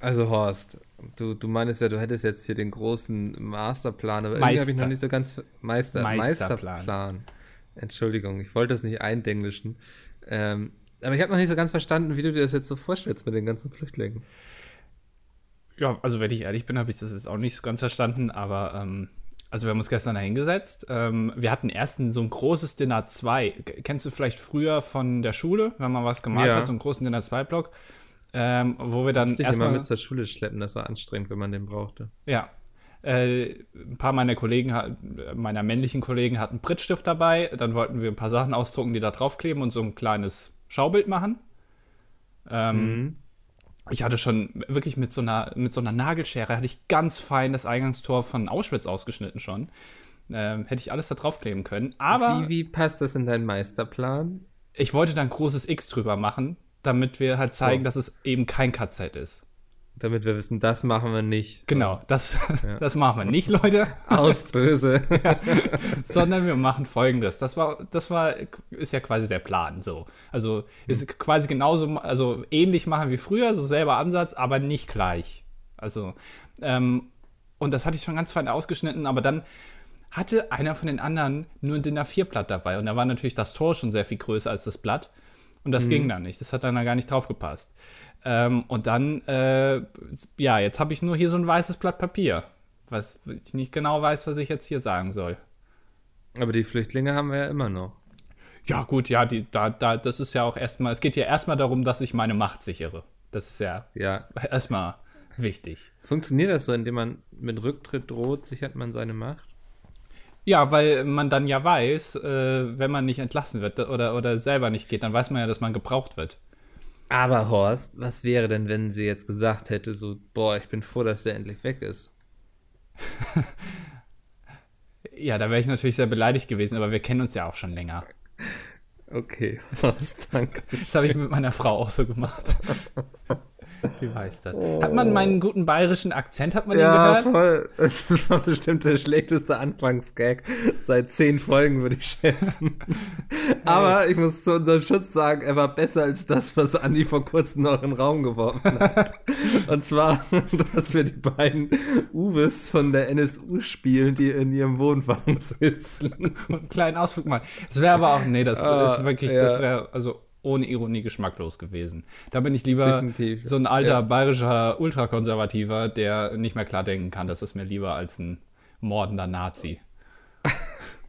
Also Horst, du, du meinst ja, du hättest jetzt hier den großen Masterplan, aber irgendwie habe ich noch nicht so ganz Meister, Meisterplan. Meisterplan. Entschuldigung, ich wollte das nicht eindenglischen. Ähm, aber ich habe noch nicht so ganz verstanden, wie du dir das jetzt so vorstellst mit den ganzen Flüchtlingen. Ja, also wenn ich ehrlich bin, habe ich das jetzt auch nicht so ganz verstanden, aber ähm, also wir haben uns gestern da hingesetzt. Ähm, wir hatten erst so ein großes Dinner 2. Kennst du vielleicht früher von der Schule, wenn man was gemalt ja. hat, so einen großen Dinner 2 Block, ähm, wo wir dann erstmal mit zur Schule schleppen, das war anstrengend, wenn man den brauchte. Ja. Äh, ein paar meiner Kollegen, meiner männlichen Kollegen hatten Prittstift dabei. Dann wollten wir ein paar Sachen ausdrucken, die da draufkleben und so ein kleines Schaubild machen. Ähm, mhm ich hatte schon wirklich mit so einer, mit so einer Nagelschere, hatte ich ganz fein das Eingangstor von Auschwitz ausgeschnitten schon. Ähm, hätte ich alles da draufkleben können. Aber. Wie, wie passt das in deinen Meisterplan? Ich wollte da ein großes X drüber machen, damit wir halt zeigen, so. dass es eben kein KZ ist damit wir wissen, das machen wir nicht. Genau, das, ja. das machen wir nicht, Leute. Aus böse. ja. Sondern wir machen folgendes. Das war, das war, ist ja quasi der Plan so. Also ist quasi genauso, also ähnlich machen wie früher, so selber Ansatz, aber nicht gleich. Also, ähm, und das hatte ich schon ganz fein ausgeschnitten, aber dann hatte einer von den anderen nur ein DIN A4-Blatt dabei. Und da war natürlich das Tor schon sehr viel größer als das Blatt. Und das mhm. ging dann nicht. Das hat dann da gar nicht drauf gepasst. Ähm, und dann, äh, ja, jetzt habe ich nur hier so ein weißes Blatt Papier, was ich nicht genau weiß, was ich jetzt hier sagen soll. Aber die Flüchtlinge haben wir ja immer noch. Ja, gut, ja, die, da, da, das ist ja auch erstmal, es geht ja erstmal darum, dass ich meine Macht sichere. Das ist ja, ja. erstmal wichtig. Funktioniert das so, indem man mit Rücktritt droht, sichert man seine Macht? Ja, weil man dann ja weiß, äh, wenn man nicht entlassen wird oder, oder selber nicht geht, dann weiß man ja, dass man gebraucht wird. Aber Horst, was wäre denn, wenn sie jetzt gesagt hätte, so, boah, ich bin froh, dass der endlich weg ist? ja, da wäre ich natürlich sehr beleidigt gewesen, aber wir kennen uns ja auch schon länger. Okay, Horst, danke. Das habe ich mit meiner Frau auch so gemacht. Wie weiß das? Oh. Hat man meinen guten bayerischen Akzent, hat man ja, den gehört? Ja, voll. Das war bestimmt der schlechteste Anfangsgag seit zehn Folgen, würde ich schätzen. Aber ich muss zu unserem Schutz sagen, er war besser als das, was Andi vor kurzem noch in den Raum geworfen hat. Und zwar, dass wir die beiden Uwes von der NSU spielen, die in ihrem Wohnwagen sitzen. Und einen kleinen Ausflug mal. Das wäre aber auch, nee, das ah, ist wirklich, ja. das wäre, also ohne Ironie geschmacklos gewesen. Da bin ich lieber Definitiv. so ein alter ja. bayerischer Ultrakonservativer, der nicht mehr klar denken kann. Das ist mir lieber als ein mordender Nazi.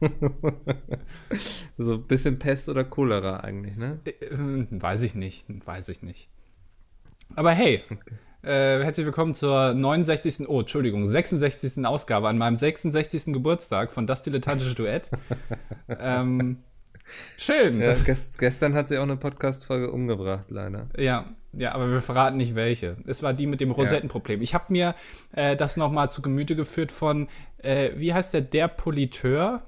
so ein bisschen Pest oder Cholera eigentlich, ne? Äh, äh, weiß ich nicht, weiß ich nicht. Aber hey, okay. äh, herzlich willkommen zur 69. Oh, Entschuldigung, 66. Ausgabe an meinem 66. Geburtstag von Das Dilettantische Duett. ähm, Schön. Ja, gest gestern hat sie auch eine Podcast-Folge umgebracht, leider. Ja, ja, aber wir verraten nicht welche. Es war die mit dem Rosettenproblem. Ich habe mir äh, das nochmal zu Gemüte geführt von, äh, wie heißt der, der Politeur?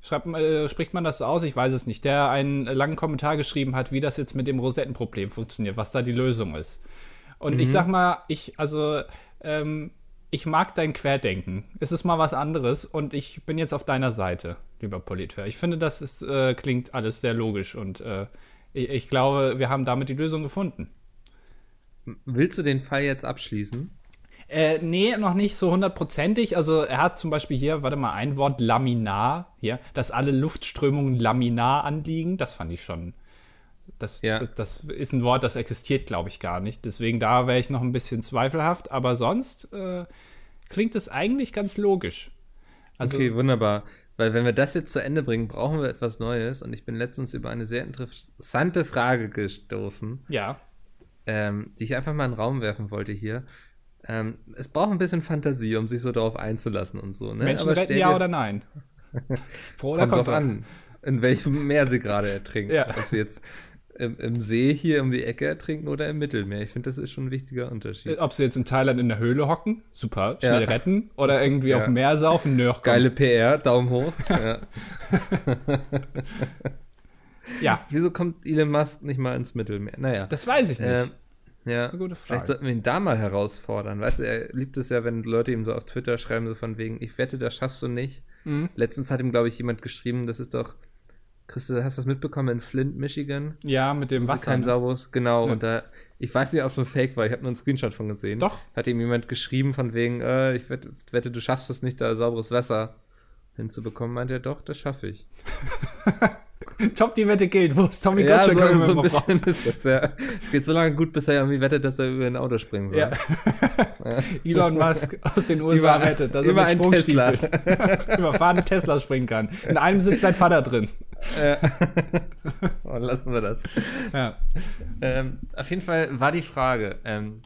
Schreibt, äh, spricht man das so aus? Ich weiß es nicht. Der einen langen Kommentar geschrieben hat, wie das jetzt mit dem Rosettenproblem funktioniert, was da die Lösung ist. Und mhm. ich sag mal, ich, also, ähm, ich mag dein Querdenken. Es ist mal was anderes und ich bin jetzt auf deiner Seite, lieber Politeur. Ich finde, das ist, äh, klingt alles sehr logisch und äh, ich, ich, glaube, wir haben damit die Lösung gefunden. Willst du den Fall jetzt abschließen? Äh, nee, noch nicht so hundertprozentig. Also er hat zum Beispiel hier, warte mal, ein Wort laminar hier, dass alle Luftströmungen laminar anliegen. Das fand ich schon das, ja. das, das, ist ein Wort, das existiert, glaube ich, gar nicht. Deswegen da wäre ich noch ein bisschen zweifelhaft. Aber sonst äh, klingt es eigentlich ganz logisch. Also, okay, wunderbar. Weil wenn wir das jetzt zu Ende bringen, brauchen wir etwas Neues. Und ich bin letztens über eine sehr interessante Frage gestoßen. Ja. Ähm, die ich einfach mal in den Raum werfen wollte hier. Ähm, es braucht ein bisschen Fantasie, um sich so darauf einzulassen und so. Ne? Menschen retten ja oder nein? Froh oder Kommt drauf an, in welchem Meer sie gerade ertrinken. Ja. Ob sie jetzt im, im, See hier um die Ecke ertrinken oder im Mittelmeer. Ich finde, das ist schon ein wichtiger Unterschied. Ob sie jetzt in Thailand in der Höhle hocken, super, schnell ja. retten, oder irgendwie ja. auf dem Meer saufen, nö. Geile PR, Daumen hoch. ja. ja. Wieso kommt Elon Musk nicht mal ins Mittelmeer? Naja. Das weiß ich nicht. Ähm, ja, das ist eine gute Frage. Vielleicht sollten wir ihn da mal herausfordern. Weißt du, er liebt es ja, wenn Leute ihm so auf Twitter schreiben, so von wegen, ich wette, das schaffst du nicht. Mhm. Letztens hat ihm, glaube ich, jemand geschrieben, das ist doch Chris, hast du das mitbekommen in Flint, Michigan? Ja, mit dem Wasser. Kein ne? sauberes, genau. Ja. Und da Ich weiß nicht, ob es ein Fake war. Ich habe nur einen Screenshot von gesehen. Doch. Hat ihm jemand geschrieben von wegen, äh, ich wette, wette, du schaffst es nicht, da sauberes Wasser hinzubekommen. Meint er, doch, das schaffe ich. Top, die Wette gilt. Wo ist Tommy Ja, Gottschalk? so, so ein bisschen ist das, ja. Es geht so lange gut, bis er irgendwie wettet, dass er über ein Auto springen soll. Ja. Elon Musk aus den USA Über- rettet, dass er über mit ein Tesla. Sprungstiefeln über fahrende Tesla springen kann. In einem sitzt sein Vater drin. Oh, lassen wir das. Ja. Ähm, auf jeden Fall war die Frage, ähm,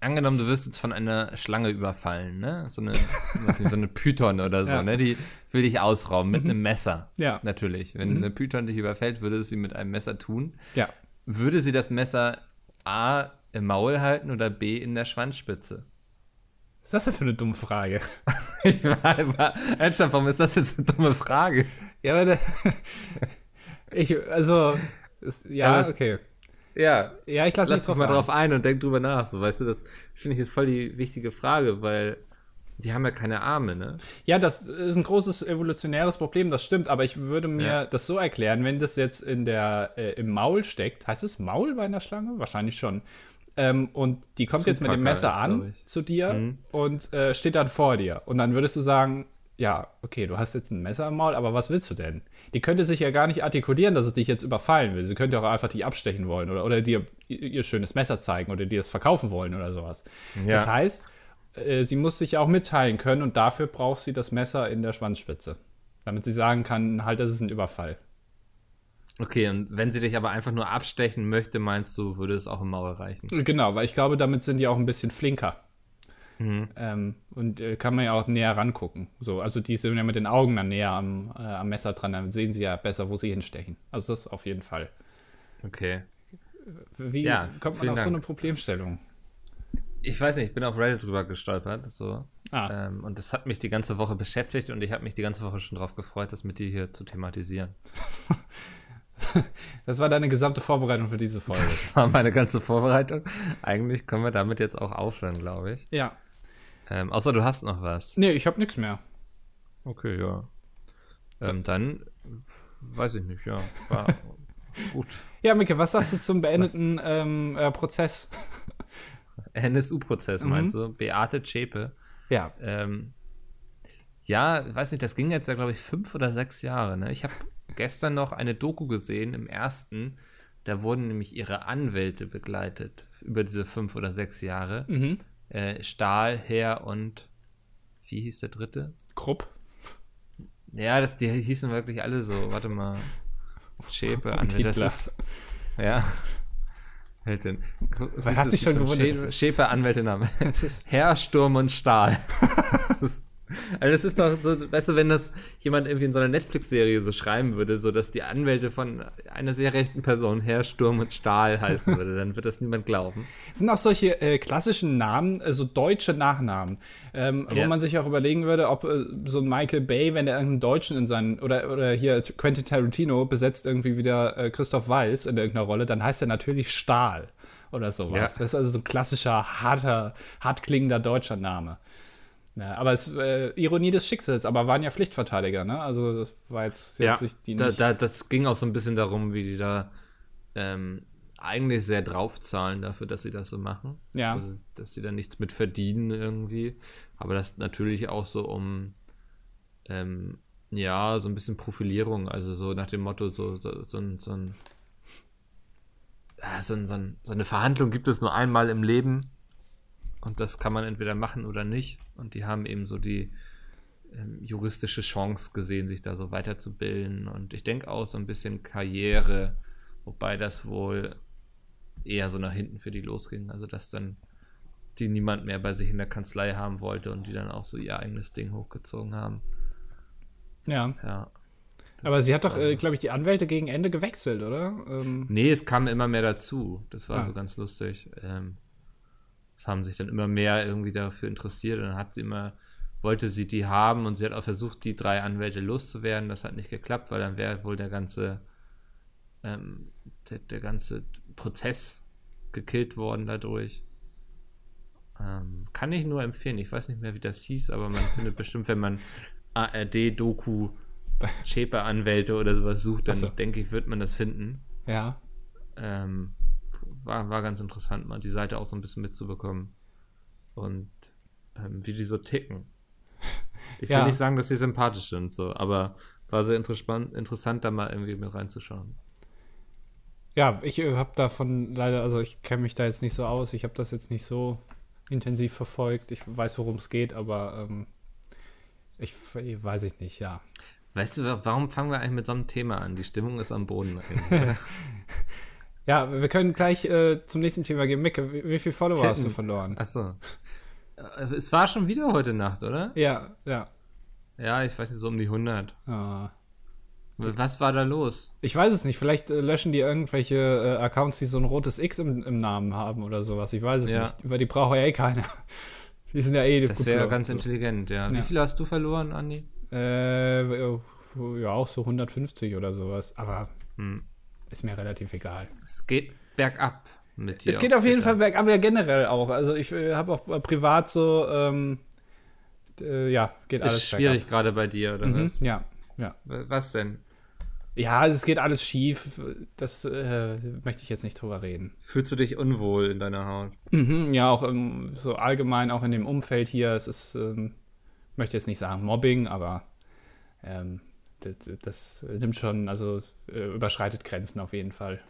angenommen, du wirst jetzt von einer Schlange überfallen, ne? So eine, so eine Python oder so, Ja. ne? Die will dich ausrauben mit einem Messer. Ja. Natürlich. Wenn eine Python dich überfällt, würde sie mit einem Messer tun. Ja. Würde sie das Messer A im Maul halten oder B in der Schwanzspitze? Was ist das denn für eine dumme Frage? Ich war, war, ernsthaft, warum ist das jetzt eine dumme Frage? Ja, aber da, ich, also, ist, ja, es- okay. Ja, Ja, ich lasse mich lass dich drauf mal ein. drauf ein und denk drüber nach. So, weißt du, das finde ich jetzt voll die wichtige Frage, weil die haben ja keine Arme, ne? Ja, das ist ein großes evolutionäres Problem, das stimmt, aber ich würde mir Ja. das so erklären, wenn das jetzt in der, äh, im Maul steckt, heißt es Maul bei einer Schlange? Wahrscheinlich schon. Ähm, und die kommt jetzt mit dem Messer glaub an zu dir Mhm. und äh, steht dann vor dir. Und dann würdest du sagen, ja, okay, du hast jetzt ein Messer im Maul, aber was willst du denn? Die könnte sich ja gar nicht artikulieren, dass es dich jetzt überfallen will. Sie könnte auch einfach dich abstechen wollen oder, oder dir ihr, schönes Messer zeigen oder dir es verkaufen wollen oder sowas. Ja. Das heißt, äh, sie muss sich auch mitteilen können und dafür braucht sie das Messer in der Schwanzspitze. Damit sie sagen kann, halt, das ist ein Überfall. Okay, und wenn sie dich aber einfach nur abstechen möchte, meinst du, würde es auch im Maul reichen? Genau, weil ich glaube, damit sind die auch ein bisschen flinker. Ähm, und äh, kann man ja auch näher rangucken. So, also die sind ja mit den Augen dann näher am, äh, am Messer dran, dann sehen sie ja besser, wo sie hinstechen. Also das auf jeden Fall. Okay. Wie Ja, kommt man auf so Dank. eine Problemstellung? Ich weiß nicht, ich bin auf Reddit drüber gestolpert, so. Ah. Ähm, und das hat mich die ganze Woche beschäftigt und ich habe mich die ganze Woche schon drauf gefreut, das mit dir hier zu thematisieren. Das war deine gesamte Vorbereitung für diese Folge. Das war meine ganze Vorbereitung. Eigentlich können wir damit jetzt auch aufhören, glaube ich. ja. Ähm, außer du hast noch was. Nee, ich habe nichts mehr. Okay, ja. Ähm, dann weiß ich nicht, ja. War gut. Ja, Micke, was sagst du zum beendeten ähm, äh, Prozess? NSU-Prozess Mhm. meinst du? Beate Zschäpe. Ja. Ähm, ja, weiß nicht, das ging jetzt ja, glaube ich, fünf oder sechs Jahre. Ne? Ich habe gestern noch eine Doku gesehen im ersten. Da wurden nämlich ihre Anwälte begleitet über diese fünf oder sechs Jahre. Mhm. Äh, Stahl, Herr und wie hieß der dritte? Krupp. Ja, das, die hießen wirklich alle so. Warte mal. Schäpe, Anwälte. Das ist. Ja. Hältin. Man hat sich schon gewundert, Schäpe, ist, Herr, Sturm und Stahl. Das ist, also das ist doch so, weißt du, wenn das jemand irgendwie in so einer Netflix-Serie so schreiben würde, so dass die Anwälte von einer sehr rechten Person Herr, Sturm und Stahl heißen würde, dann wird das niemand glauben. sind auch solche äh, klassischen Namen, also deutsche Nachnamen, ähm, wo Ja. man sich auch überlegen würde, ob äh, so ein Michael Bay, wenn er irgendeinen Deutschen in seinen, oder, oder hier Quentin Tarantino besetzt irgendwie wieder äh, Christoph Walz in irgendeiner Rolle, dann heißt er natürlich Stahl oder sowas. Ja. Das ist also so ein klassischer, harter, hart klingender deutscher Name. Ja, aber es äh, Ironie des Schicksals, aber waren ja Pflichtverteidiger, ne? Also das war jetzt, Ja, sich die da, da, das ging auch so ein bisschen darum, wie die da ähm, eigentlich sehr draufzahlen dafür, dass sie das so machen. Ja. Also, dass sie da nichts mit verdienen irgendwie. Aber das natürlich auch so um, ähm, ja, so ein bisschen Profilierung, also so nach dem Motto, so, so, so, ein, so, ein, so eine Verhandlung gibt es nur einmal im Leben und das kann man entweder machen oder nicht. Und die haben eben so die ähm, juristische Chance gesehen, sich da so weiterzubilden. Und ich denke auch so ein bisschen Karriere, wobei das wohl eher so nach hinten für die losging. Also dass dann die niemand mehr bei sich in der Kanzlei haben wollte und die dann auch so ihr eigenes Ding hochgezogen haben. ja. Ja. Das Aber sie hat doch, äh, glaube ich, die Anwälte gegen Ende gewechselt, oder? Ähm, Nee, es kam immer mehr dazu. Das war Ah. so ganz lustig. Ähm, es haben sich dann immer mehr irgendwie dafür interessiert und dann hat sie immer, wollte sie die haben und sie hat auch versucht, die drei Anwälte loszuwerden. Das hat nicht geklappt, weil dann wäre wohl der ganze, ähm, der, der ganze Prozess gekillt worden dadurch. Ähm, kann ich nur empfehlen. Ich weiß nicht mehr, wie das hieß, aber man findet bestimmt, wenn man ARD-Doku Schäper-Anwälte oder sowas sucht, dann so. denke ich, wird man das finden. ja. Ähm, war, war ganz interessant, mal die Seite auch so ein bisschen mitzubekommen. Und ähm, wie die so ticken. Ich will Ja. nicht sagen, dass sie sympathisch sind, so, aber war sehr interessant, interessant da mal irgendwie mit reinzuschauen. Ja, ich äh, habe davon leider, also ich kenne mich da jetzt nicht so aus. Ich habe das jetzt nicht so intensiv verfolgt. Ich weiß, worum es geht, aber ähm, ich, weiß ich nicht, ja. Weißt du, wa- warum fangen wir eigentlich mit so einem Thema an? Die Stimmung ist am Boden. Ja, wir können gleich äh, zum nächsten Thema gehen. Micke, wie, wie viele Follower hast du verloren? Achso. Äh, Es war schon wieder heute Nacht, oder? Ja, ja. Ja, ich weiß nicht, so um die 100. Ah. Was war da los? Ich weiß es nicht. Vielleicht äh, löschen die irgendwelche äh, Accounts, die so ein rotes X im, im Namen haben oder sowas. Ich weiß es Ja. nicht. Weil die braucht ja eh keiner. Die sind ja eh Das wäre gelaufen. ganz intelligent, ja. Wie Ja. viel hast du verloren, Andi? Äh, ja, auch so 150 oder sowas. Aber Hm. Ist mir relativ egal. Es geht bergab mit dir. Es geht auf jeden Fall bergab, ja generell auch. Also ich äh, habe auch privat so, ähm, äh, ja, geht alles Ist schwierig gerade bei dir, oder bergab. was? Mhm, ja, ja. Was denn? Ja, also es geht alles schief. Das äh, möchte ich jetzt nicht drüber reden. Fühlst du dich unwohl in deiner Haut? Mhm, ja, auch ähm, so allgemein, auch in dem Umfeld hier. Es ist, ähm, möchte jetzt nicht sagen Mobbing, aber ähm, das, das nimmt schon, also äh, überschreitet Grenzen auf jeden Fall.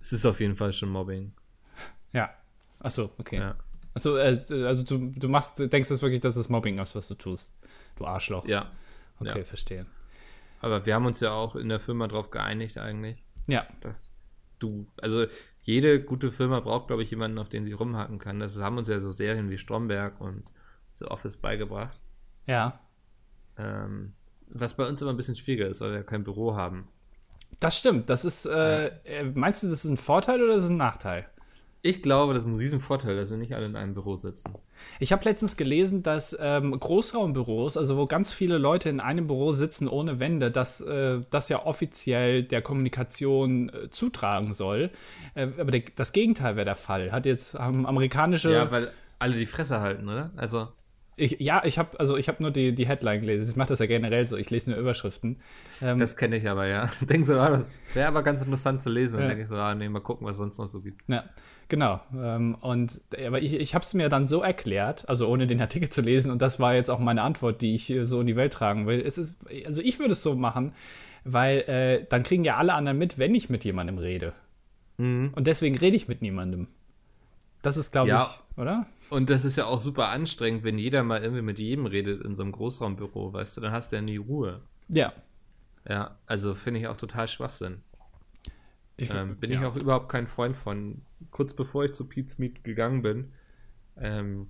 Es ist auf jeden Fall schon Mobbing. Ja. Ach so, okay. Ja. Achso, äh, also du, du machst, denkst jetzt wirklich, dass es Mobbing ist, was du tust. Du Arschloch. Ja. Okay, ja. verstehe. Aber wir haben uns ja auch in der Firma drauf geeinigt eigentlich, Ja, dass du, also jede gute Firma braucht, glaube ich, jemanden, auf den sie rumhacken kann. Das haben uns ja so Serien wie Stromberg und The Office beigebracht. ja. Ähm, was bei uns immer ein bisschen schwieriger ist, weil wir kein Büro haben. Das stimmt. Das ist, äh, äh, meinst du, das ist ein Vorteil oder ist es ein Nachteil? Ich glaube, das ist ein Riesen-Vorteil, dass wir nicht alle in einem Büro sitzen. Ich habe letztens gelesen, dass ähm, Großraumbüros, also wo ganz viele Leute in einem Büro sitzen ohne Wände, dass äh, das ja offiziell der Kommunikation äh, zutragen soll. Äh, aber der, das Gegenteil wäre der Fall. Hat jetzt ähm, amerikanische. Ja, weil alle die Fresse halten, oder? Also, ich, ja, ich habe also ich habe nur die, die Headline gelesen. Ich mache das ja generell so. Ich lese nur Überschriften. Ähm, das kenne ich aber, ja. Denke so, ah, das wäre aber ganz interessant zu lesen. Dann Ja. denke ich so, ah, nee, mal gucken, was es sonst noch so gibt. Ja, genau. Ähm, und aber ich, ich habe es mir dann so erklärt, also ohne den Artikel zu lesen, und das war jetzt auch meine Antwort, die ich hier so in die Welt tragen will. Es ist, also ich würde es so machen, weil äh, dann kriegen ja alle anderen mit, wenn ich mit jemandem rede. Mhm. Und deswegen rede ich mit niemandem. Das ist, glaube Ja. ich, oder? Und das ist ja auch super anstrengend, wenn jeder mal irgendwie mit jedem redet in so einem Großraumbüro, weißt du, dann hast du ja nie Ruhe. Ja. Ja, also finde ich auch total Schwachsinn. Ich, Ähm, bin ja. ich auch überhaupt kein Freund von. Kurz bevor ich zu Pete's Meet gegangen bin, ähm,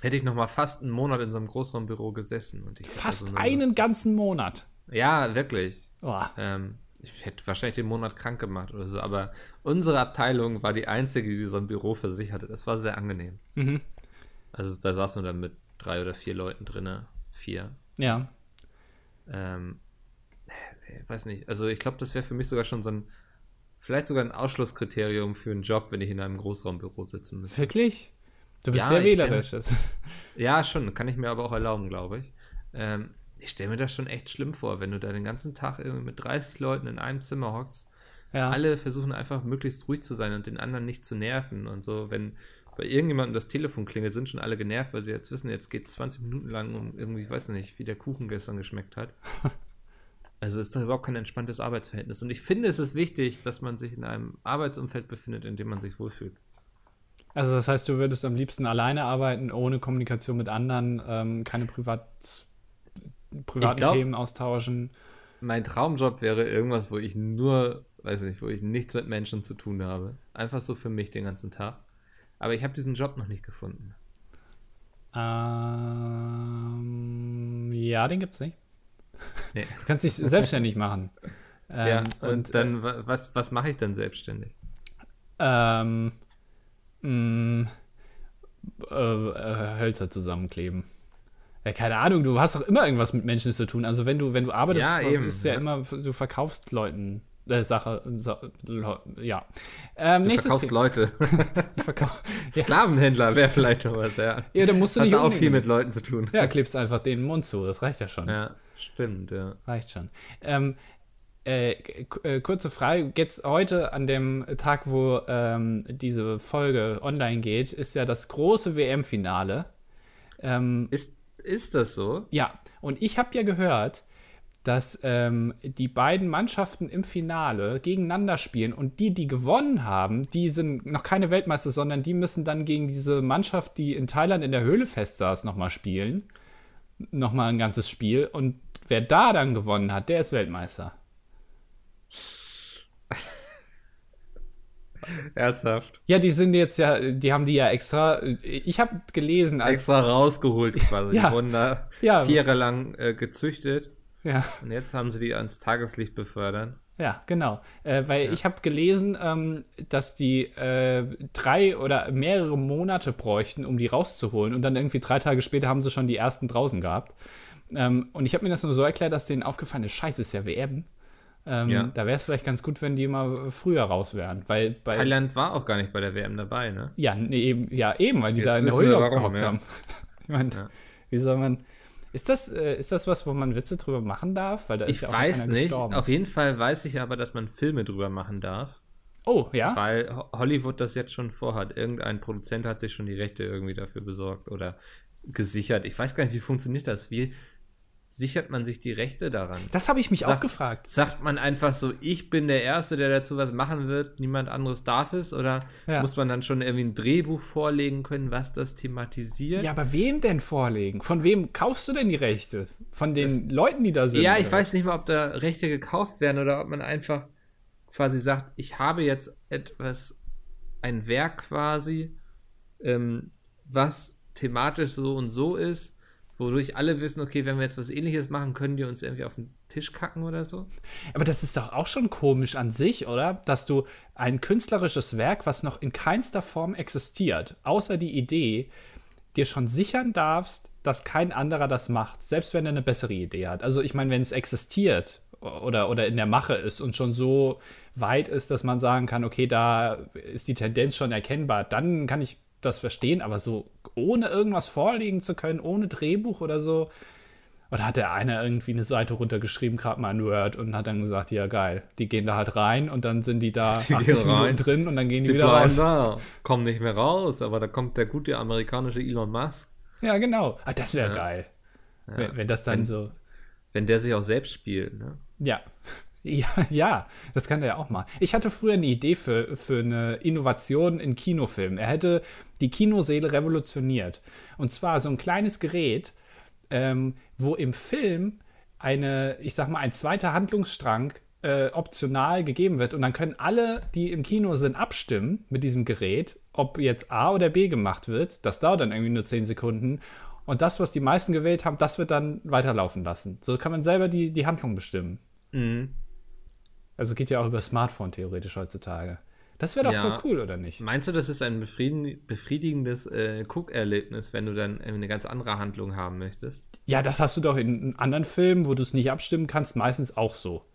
hätte ich noch mal fast einen Monat in so einem Großraumbüro gesessen. Und ich Fast so eine einen ganzen Monat. Ja, wirklich. Ähm, ich hätte wahrscheinlich den Monat krank gemacht oder so, aber unsere Abteilung war die einzige, die so ein Büro für sich hatte. Das war sehr angenehm. Mhm. Also da saßen wir dann mit drei oder vier Leuten drinne. Vier. Ja. Ähm, weiß nicht. Also ich glaube, das wäre für mich sogar schon so ein, vielleicht sogar ein Ausschlusskriterium für einen Job, wenn ich in einem Großraumbüro sitzen müsste. Wirklich? Du bist Ja, sehr wählerisch. Das- Ja, schon. Kann ich mir aber auch erlauben, glaube ich. Ähm, ich stelle mir das schon echt schlimm vor, wenn du da den ganzen Tag irgendwie mit 30 Leuten in einem Zimmer hockst. Ja. Alle versuchen einfach möglichst ruhig zu sein und den anderen nicht zu nerven und so. Wenn bei irgendjemandem das Telefon klingelt, sind schon alle genervt, weil sie jetzt wissen, jetzt geht es 20 Minuten lang um irgendwie, ich weiß nicht, wie der Kuchen gestern geschmeckt hat. Also es ist doch überhaupt kein entspanntes Arbeitsverhältnis. Und ich finde, es ist wichtig, dass man sich in einem Arbeitsumfeld befindet, in dem man sich wohlfühlt. Also das heißt, du würdest am liebsten alleine arbeiten, ohne Kommunikation mit anderen, ähm, keine Privat, privaten glaub- Themen austauschen. Mein Traumjob wäre irgendwas, wo ich nur, weiß nicht, wo ich nichts mit Menschen zu tun habe. Einfach so für mich den ganzen Tag. Aber ich habe diesen Job noch nicht gefunden. Ähm, ja, den gibt's nicht. Nee. Du kannst dich selbstständig machen. Ähm, ja, und, und dann, wa- was, was mache ich dann selbstständig? ähm, mh, äh, äh, Hölzer zusammenkleben. Ja, keine Ahnung, du hast doch immer irgendwas mit Menschen zu tun. Also wenn du, wenn du arbeitest, Ja, eben, ist ja, ja. immer, du verkaufst Leuten äh, Sache, Sa Leu- ja. Ähm, Du verkaufst The- Leute. ich verkauf, ja, Sklavenhändler wäre vielleicht noch was, ja. ja, dann musst du Hast nicht du auch viel mit Leuten zu tun. Ja, klebst einfach den Mund zu, das reicht ja schon. Ja, stimmt, ja. Reicht schon. Ähm, äh, äh, kurze Frage, jetzt heute an dem Tag, wo ähm, diese Folge online geht, ist ja das große WM-Finale. Ähm, ist, ist das so? Ja, und ich habe ja gehört, dass ähm, die beiden Mannschaften im Finale gegeneinander spielen und die, die gewonnen haben, die sind noch keine Weltmeister, sondern die müssen dann gegen diese Mannschaft, die in Thailand in der Höhle festsaß, nochmal spielen. Nochmal ein ganzes Spiel. Und wer da dann gewonnen hat, der ist Weltmeister. Ernsthaft? Ja, die sind jetzt ja, die haben die ja extra, ich habe gelesen. Als, extra rausgeholt quasi. ja, die wurden da ja, vier Jahre lang äh, gezüchtet. Ja. Und jetzt haben sie die ans Tageslicht befördert. Ja, genau. Äh, weil ja. ich habe gelesen, ähm, dass die äh, drei oder mehrere Monate bräuchten, um die rauszuholen. Und dann irgendwie drei Tage später haben sie schon die ersten draußen gehabt. Ähm, und ich habe mir das nur so erklärt, dass denen aufgefallen ist, scheiße, ist ja WM. Ähm, ja. Da wäre es vielleicht ganz gut, wenn die mal früher raus wären. Weil Thailand war auch gar nicht bei der WM dabei, ne? Ja, nee, eben, ja, eben, weil die Jetzt da in der Höhle gehockt ja. haben. ich meine, ja. wie soll man. Ist das, äh, ist das was, wo man Witze drüber machen darf? Weil da ich ist ja auch weiß nicht. Gestorben. Auf jeden Fall weiß ich aber, dass man Filme drüber machen darf. Oh, ja? Weil Hollywood das jetzt schon vorhat. Irgendein Produzent hat sich schon die Rechte irgendwie dafür besorgt oder gesichert. Ich weiß gar nicht, wie funktioniert das? Wie, sichert man sich die Rechte daran? Das habe ich mich sagt, auch gefragt. Sagt man einfach so, ich bin der Erste, der dazu was machen wird, niemand anderes darf es? Oder ja. muss man dann schon irgendwie ein Drehbuch vorlegen können, was das thematisiert? Ja, aber wem denn vorlegen? Von wem kaufst du denn die Rechte? Von den das, Leuten, die da sind? Ja, ich oder? weiß nicht mal, ob da Rechte gekauft werden oder ob man einfach quasi sagt, ich habe jetzt etwas, ein Werk quasi, ähm, was thematisch so und so ist wodurch alle wissen, okay, wenn wir jetzt was ähnliches machen, können die uns irgendwie auf den Tisch kacken oder so. Aber das ist doch auch schon komisch an sich, oder? Dass du ein künstlerisches Werk, was noch in keinster Form existiert, außer die Idee, dir schon sichern darfst, dass kein anderer das macht, selbst wenn er eine bessere Idee hat. Also ich meine, wenn es existiert oder, oder in der Mache ist und schon so weit ist, dass man sagen kann, okay, da ist die Tendenz schon erkennbar, dann kann ich das verstehen, aber so ohne irgendwas vorlegen zu können, ohne Drehbuch oder so. Oder hat der eine irgendwie eine Seite runtergeschrieben, gerade mal in Word, und hat dann gesagt, ja geil, die gehen da halt rein und dann sind die da die 80 Minuten drin und dann gehen die, die wieder raus. Da, kommen nicht mehr raus, aber da kommt der gute amerikanische Elon Musk. Ja, genau. Ah, das wäre ja. geil. Ja. Wenn, wenn, das dann wenn, so. Wenn der sich auch selbst spielt, ne? Ja. Ja, ja, das kann er ja auch mal. Ich hatte früher eine Idee für, für eine Innovation in Kinofilmen. Er hätte die Kinoseele revolutioniert. Und zwar so ein kleines Gerät, ähm, wo im Film eine, ich sag mal, ein zweiter Handlungsstrang äh, optional gegeben wird. Und dann können alle, die im Kino sind, abstimmen mit diesem Gerät, ob jetzt A oder B gemacht wird. Das dauert dann irgendwie nur 10 Sekunden. Und das, was die meisten gewählt haben, das wird dann weiterlaufen lassen. So kann man selber die, die Handlung bestimmen. Mhm. Also geht ja auch über Smartphone theoretisch heutzutage. Das wäre doch ja. voll cool, oder nicht? Meinst du, das ist ein befriedigendes äh, Guckerlebnis, wenn du dann eine ganz andere Handlung haben möchtest? Ja, das hast du doch in anderen Filmen, wo du es nicht abstimmen kannst, meistens auch so.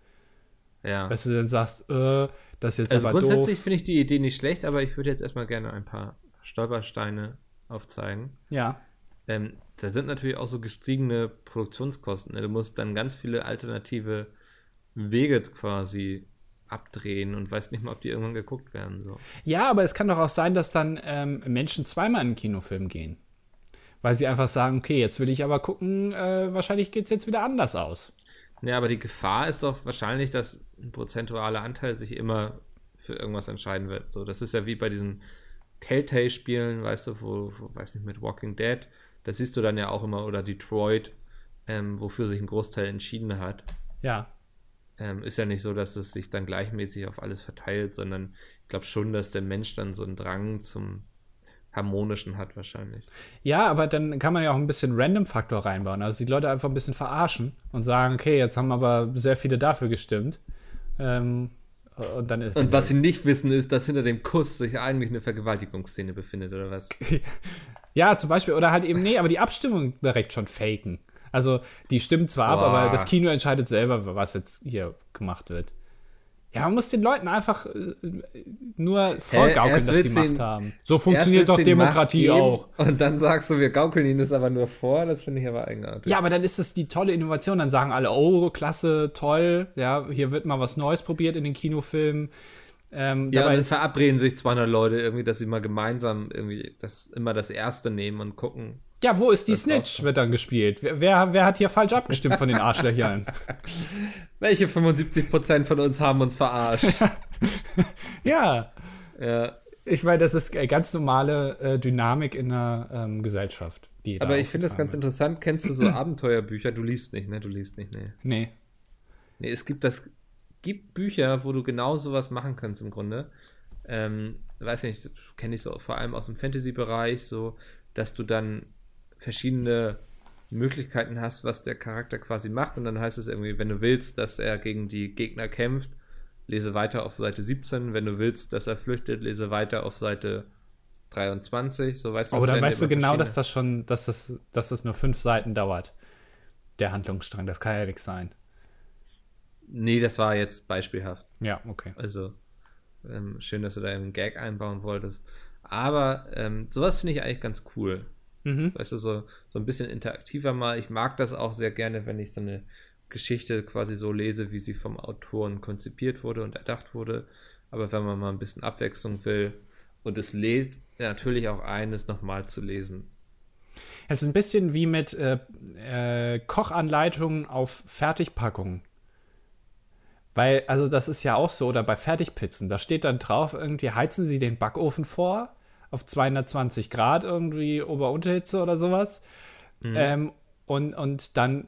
Ja. Dass du dann sagst, äh, das ist jetzt also aber grundsätzlich finde ich die Idee nicht schlecht, aber ich würde jetzt erstmal gerne ein paar Stolpersteine aufzeigen. Ja. Ähm, da sind natürlich auch so gestiegene Produktionskosten. Ne? Du musst dann ganz viele alternative Wege quasi abdrehen und weiß nicht mal, ob die irgendwann geguckt werden. So. Ja, aber es kann doch auch sein, dass dann ähm, Menschen zweimal in einen Kinofilm gehen. Weil sie einfach sagen, okay, jetzt will ich aber gucken, äh, wahrscheinlich geht es jetzt wieder anders aus. Ja, aber die Gefahr ist doch wahrscheinlich, dass ein prozentualer Anteil sich immer für irgendwas entscheiden wird. So, das ist ja wie bei diesen Telltale-Spielen, weißt du, wo, wo, weiß nicht, mit Walking Dead, das siehst du dann ja auch immer, oder Detroit, ähm, wofür sich ein Großteil entschieden hat. Ja ähm, ist ja nicht so, dass es sich dann gleichmäßig auf alles verteilt, sondern ich glaube schon, dass der Mensch dann so einen Drang zum Harmonischen hat wahrscheinlich. Ja, aber dann kann man ja auch ein bisschen Random-Faktor reinbauen. Also die Leute einfach ein bisschen verarschen und sagen, okay, jetzt haben aber sehr viele dafür gestimmt. Ähm, und, dann und was sie nicht wissen, ist, dass hinter dem Kuss sich eigentlich eine Vergewaltigungsszene befindet, oder was? ja, zum Beispiel. Oder halt eben, nee, aber die Abstimmung direkt schon faken. Also die stimmen zwar Boah. ab, aber das Kino entscheidet selber, was jetzt hier gemacht wird. Ja, man muss den Leuten einfach äh, nur vorgaukeln, dass sie Macht ihn- haben. So funktioniert doch Demokratie auch. Und dann sagst du, wir gaukeln ihnen das aber nur vor. Das finde ich aber eigenartig. Ja, aber dann ist es die tolle Innovation. Dann sagen alle, oh, klasse, toll. Ja, hier wird mal was Neues probiert in den Kinofilmen. Ähm, Ja, dann verabreden sich 200 Leute irgendwie, dass sie mal gemeinsam irgendwie das immer das Erste nehmen und gucken. Ja, wo ist die das Snitch? Wird dann gespielt. Wer, wer, hat hier falsch abgestimmt von den Arschlöchern? Welche 75% von uns haben uns verarscht? ja, ja. ich meine, das ist äh, ganz normale äh, Dynamik in der ähm, Gesellschaft. Aber ich finde das ganz interessant. Kennst du so Abenteuerbücher? Du liest nicht, ne? Du liest nicht, ne? Nee. Nee, es gibt das gibt Bücher, wo du genau sowas machen kannst im Grunde. Ähm, weiß nicht, kenne ich so vor allem aus dem Fantasy-Bereich, so, dass du dann verschiedene Möglichkeiten hast, was der Charakter quasi macht. Und dann heißt es irgendwie, wenn du willst, dass er gegen die Gegner kämpft, lese weiter auf Seite 17. Wenn du willst, dass er flüchtet, lese weiter auf Seite 23. So weißt du, Aber dann weißt du genau, dass das schon, dass das, dass das nur fünf Seiten dauert. Der Handlungsstrang. Das kann ja nichts sein. Nee, das war jetzt beispielhaft. Ja, okay. Also, ähm, schön, dass du da einen Gag einbauen wolltest. Aber ähm, sowas finde ich eigentlich ganz cool. Mhm. Weißt du, so, so ein bisschen interaktiver mal. Ich mag das auch sehr gerne, wenn ich so eine Geschichte quasi so lese, wie sie vom Autoren konzipiert wurde und erdacht wurde. Aber wenn man mal ein bisschen Abwechslung will und es lädt natürlich auch ein, es nochmal zu lesen. Es ist ein bisschen wie mit äh, äh, Kochanleitungen auf Fertigpackungen. Weil, also das ist ja auch so, oder bei Fertigpizzen, da steht dann drauf, irgendwie heizen Sie den Backofen vor auf 220 Grad, irgendwie Ober-Unterhitze oder sowas. Ähm, und, und dann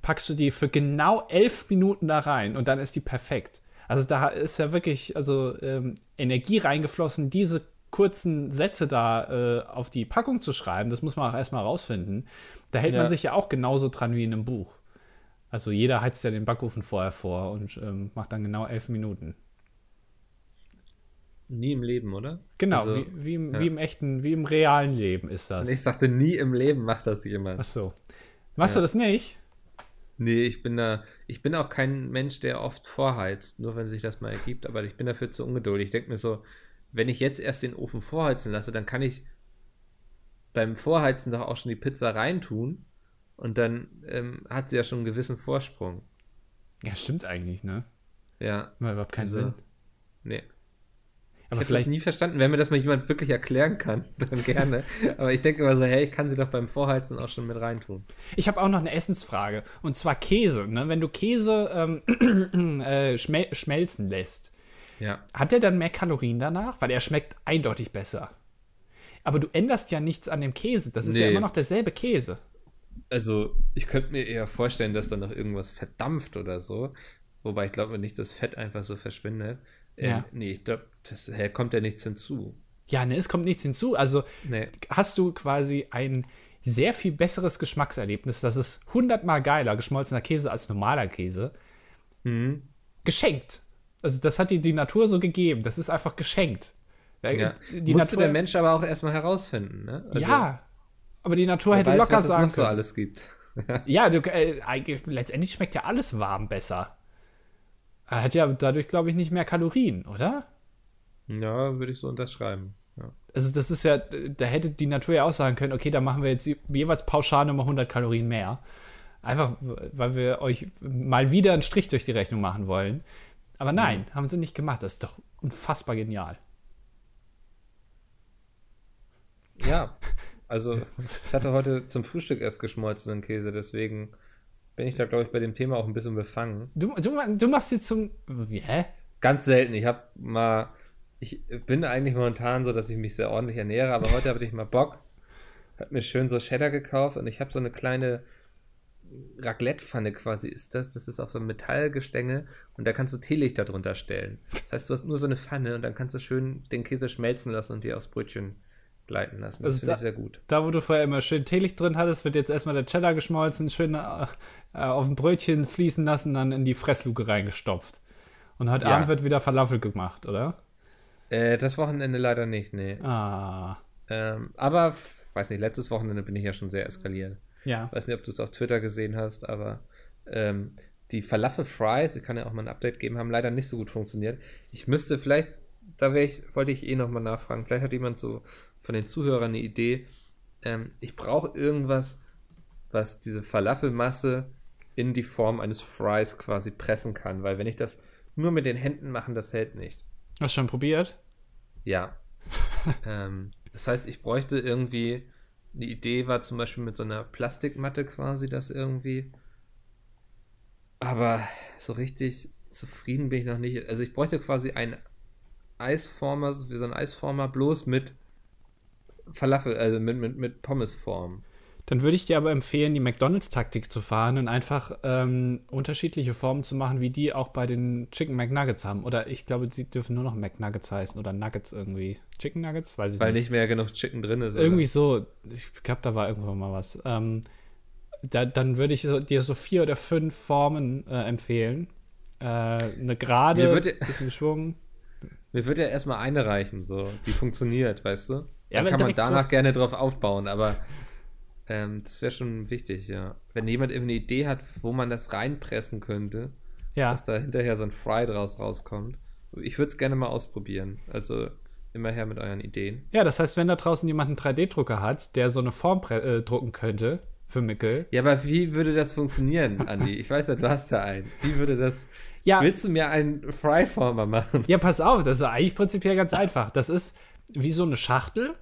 packst du die für genau elf Minuten da rein und dann ist die perfekt. Also da ist ja wirklich also ähm, Energie reingeflossen, diese kurzen Sätze da äh, auf die Packung zu schreiben. Das muss man auch erstmal rausfinden. Da hält Ja. man sich ja auch genauso dran wie in einem Buch. Also jeder heizt ja den Backofen vorher vor und ähm, macht dann genau elf Minuten. Nie im Leben, oder? Genau, Also, wie, wie, im, ja. wie im echten, wie im realen Leben ist das. Ich sagte, nie im Leben macht das jemand. Ach so. Machst Ja. du das nicht? Nee, ich bin da, ich bin auch kein Mensch, der oft vorheizt, nur wenn sich das mal ergibt, aber ich bin dafür zu ungeduldig. Ich denke mir so, wenn ich jetzt erst den Ofen vorheizen lasse, dann kann ich beim Vorheizen doch auch schon die Pizza reintun und dann ähm, hat sie ja schon einen gewissen Vorsprung. Ja, stimmt eigentlich, ne? Ja, Macht überhaupt keinen Also, Sinn. nee. Aber ich habe das vielleicht, nie verstanden. Wenn mir das mal jemand wirklich erklären kann, dann gerne. aber ich denke immer so, hey, ich kann sie doch beim Vorheizen auch schon mit reintun. ich habe auch noch eine Essensfrage. Und zwar Käse. Ne? Wenn du Käse ähm, äh, schmel schmelzen lässt, Ja. hat der dann mehr Kalorien danach? Weil er schmeckt eindeutig besser. Aber du änderst ja nichts an dem Käse. Das ist ja Nee. immer noch derselbe Käse. Also, ich könnte mir eher vorstellen, dass da noch irgendwas verdampft oder so. Wobei ich glaube nicht, dass Fett einfach so verschwindet. Ähm, Ja. Nee, ich glaube, das hey, kommt ja nichts hinzu. Ja, ne, es kommt nichts hinzu. Also Nee. hast du quasi ein sehr viel besseres Geschmackserlebnis. Das ist hundertmal geiler, geschmolzener Käse als normaler Käse. Mhm. Geschenkt. Also das hat dir die Natur so gegeben. Das ist einfach geschenkt. Äh, Ja. Die Musste Natur, der Mensch aber auch erstmal herausfinden, ne? Also, ja, aber die Natur hätte weiß, locker was es sagen noch so können. alles gibt. Ja, du, äh, letztendlich schmeckt ja alles warm besser. Er hat ja dadurch, glaube ich, nicht mehr Kalorien, oder? Ja, würde ich so unterschreiben. Ja. Also das ist ja, da hätte die Natur ja auch sagen können, okay, da machen wir jetzt jeweils pauschal nochmal 100 Kalorien mehr. Einfach, weil wir euch mal wieder einen Strich durch die Rechnung machen wollen. Aber nein, haben sie nicht gemacht. Das ist doch unfassbar genial. ja, also ich hatte heute zum Frühstück erst geschmolzenen Käse, deswegen bin ich da, glaube ich, bei dem Thema auch ein bisschen befangen. Du, du, du machst jetzt zum. Hä? Ganz selten. Ich habe mal, ich bin eigentlich momentan so, dass ich mich sehr ordentlich ernähre, aber heute hatte ich mal Bock. Hab mir schön so Cheddar gekauft und ich habe so eine kleine Raclette-Pfanne quasi ist das. Das ist auf so einem Metallgestänge und da kannst du Teelichter drunter stellen. Das heißt, du hast nur so eine Pfanne und dann kannst du schön den Käse schmelzen lassen und dir aufs Brötchen gleiten lassen. Das Also finde da- ich sehr gut. Da, wo du vorher immer schön Teelicht drin hattest, wird jetzt erstmal der Cheddar geschmolzen, schön äh, äh, auf ein Brötchen fließen lassen, dann in die Fressluke reingestopft. Und heute Ja. Abend wird wieder Falafel gemacht, oder? Äh, das Wochenende leider nicht, nee. Ah, Ähm, aber, weiß nicht, letztes Wochenende bin ich ja schon sehr eskaliert. ja. weiß nicht, ob du es auf Twitter gesehen hast, aber ähm, die Falafel Fries, ich kann ja auch mal ein Update geben, haben leider nicht so gut funktioniert. Ich müsste vielleicht, da ich, wollte ich eh nochmal nachfragen, vielleicht hat jemand so von den Zuhörern eine Idee. Ähm, ich brauche irgendwas, was diese Falafelmasse in die Form eines Fries quasi pressen kann, weil wenn ich das nur mit den Händen mache, das hält nicht. Hast du schon probiert? Ja. ähm, das heißt, ich bräuchte irgendwie, die Idee war zum Beispiel mit so einer Plastikmatte quasi, das irgendwie. Aber so richtig zufrieden bin ich noch nicht. Also ich bräuchte quasi einen Eisformer, wie so ein Eisformer, bloß mit Falafel, also mit, mit, mit Pommesform. Dann würde ich dir aber empfehlen, die McDonalds-Taktik zu fahren und einfach ähm, unterschiedliche Formen zu machen, wie die auch bei den Chicken McNuggets haben. Oder ich glaube, sie dürfen nur noch McNuggets heißen oder Nuggets irgendwie. Chicken Nuggets? Weiß ich Weil nicht. Weil nicht mehr genug Chicken drin ist. Irgendwie oder? so. Ich glaube, da war irgendwann mal was. Ähm, da, dann würde ich so, dir so vier oder fünf Formen äh, empfehlen. Äh, eine gerade, ein bisschen geschwungen. Mir würde ja erstmal eine reichen, so, die funktioniert, weißt du? Ja, Dann kann man danach gerne drauf aufbauen, aber ähm, das wäre schon wichtig, ja. Wenn jemand irgendeine Idee hat, wo man das reinpressen könnte, ja. dass da hinterher so ein Fry draus rauskommt. Ich würde es gerne mal ausprobieren. Also immer her mit euren Ideen. Ja, das heißt, wenn da draußen jemand einen 3D-Drucker hat, der so eine Form äh, drucken könnte für Mickel. Ja, aber wie würde das funktionieren, Andi? Ich weiß ja, du hast ja einen. Wie würde das. Ja. Willst du mir einen Fry-Former machen? Ja, pass auf, das ist eigentlich prinzipiell ganz einfach. Das ist wie so eine Schachtel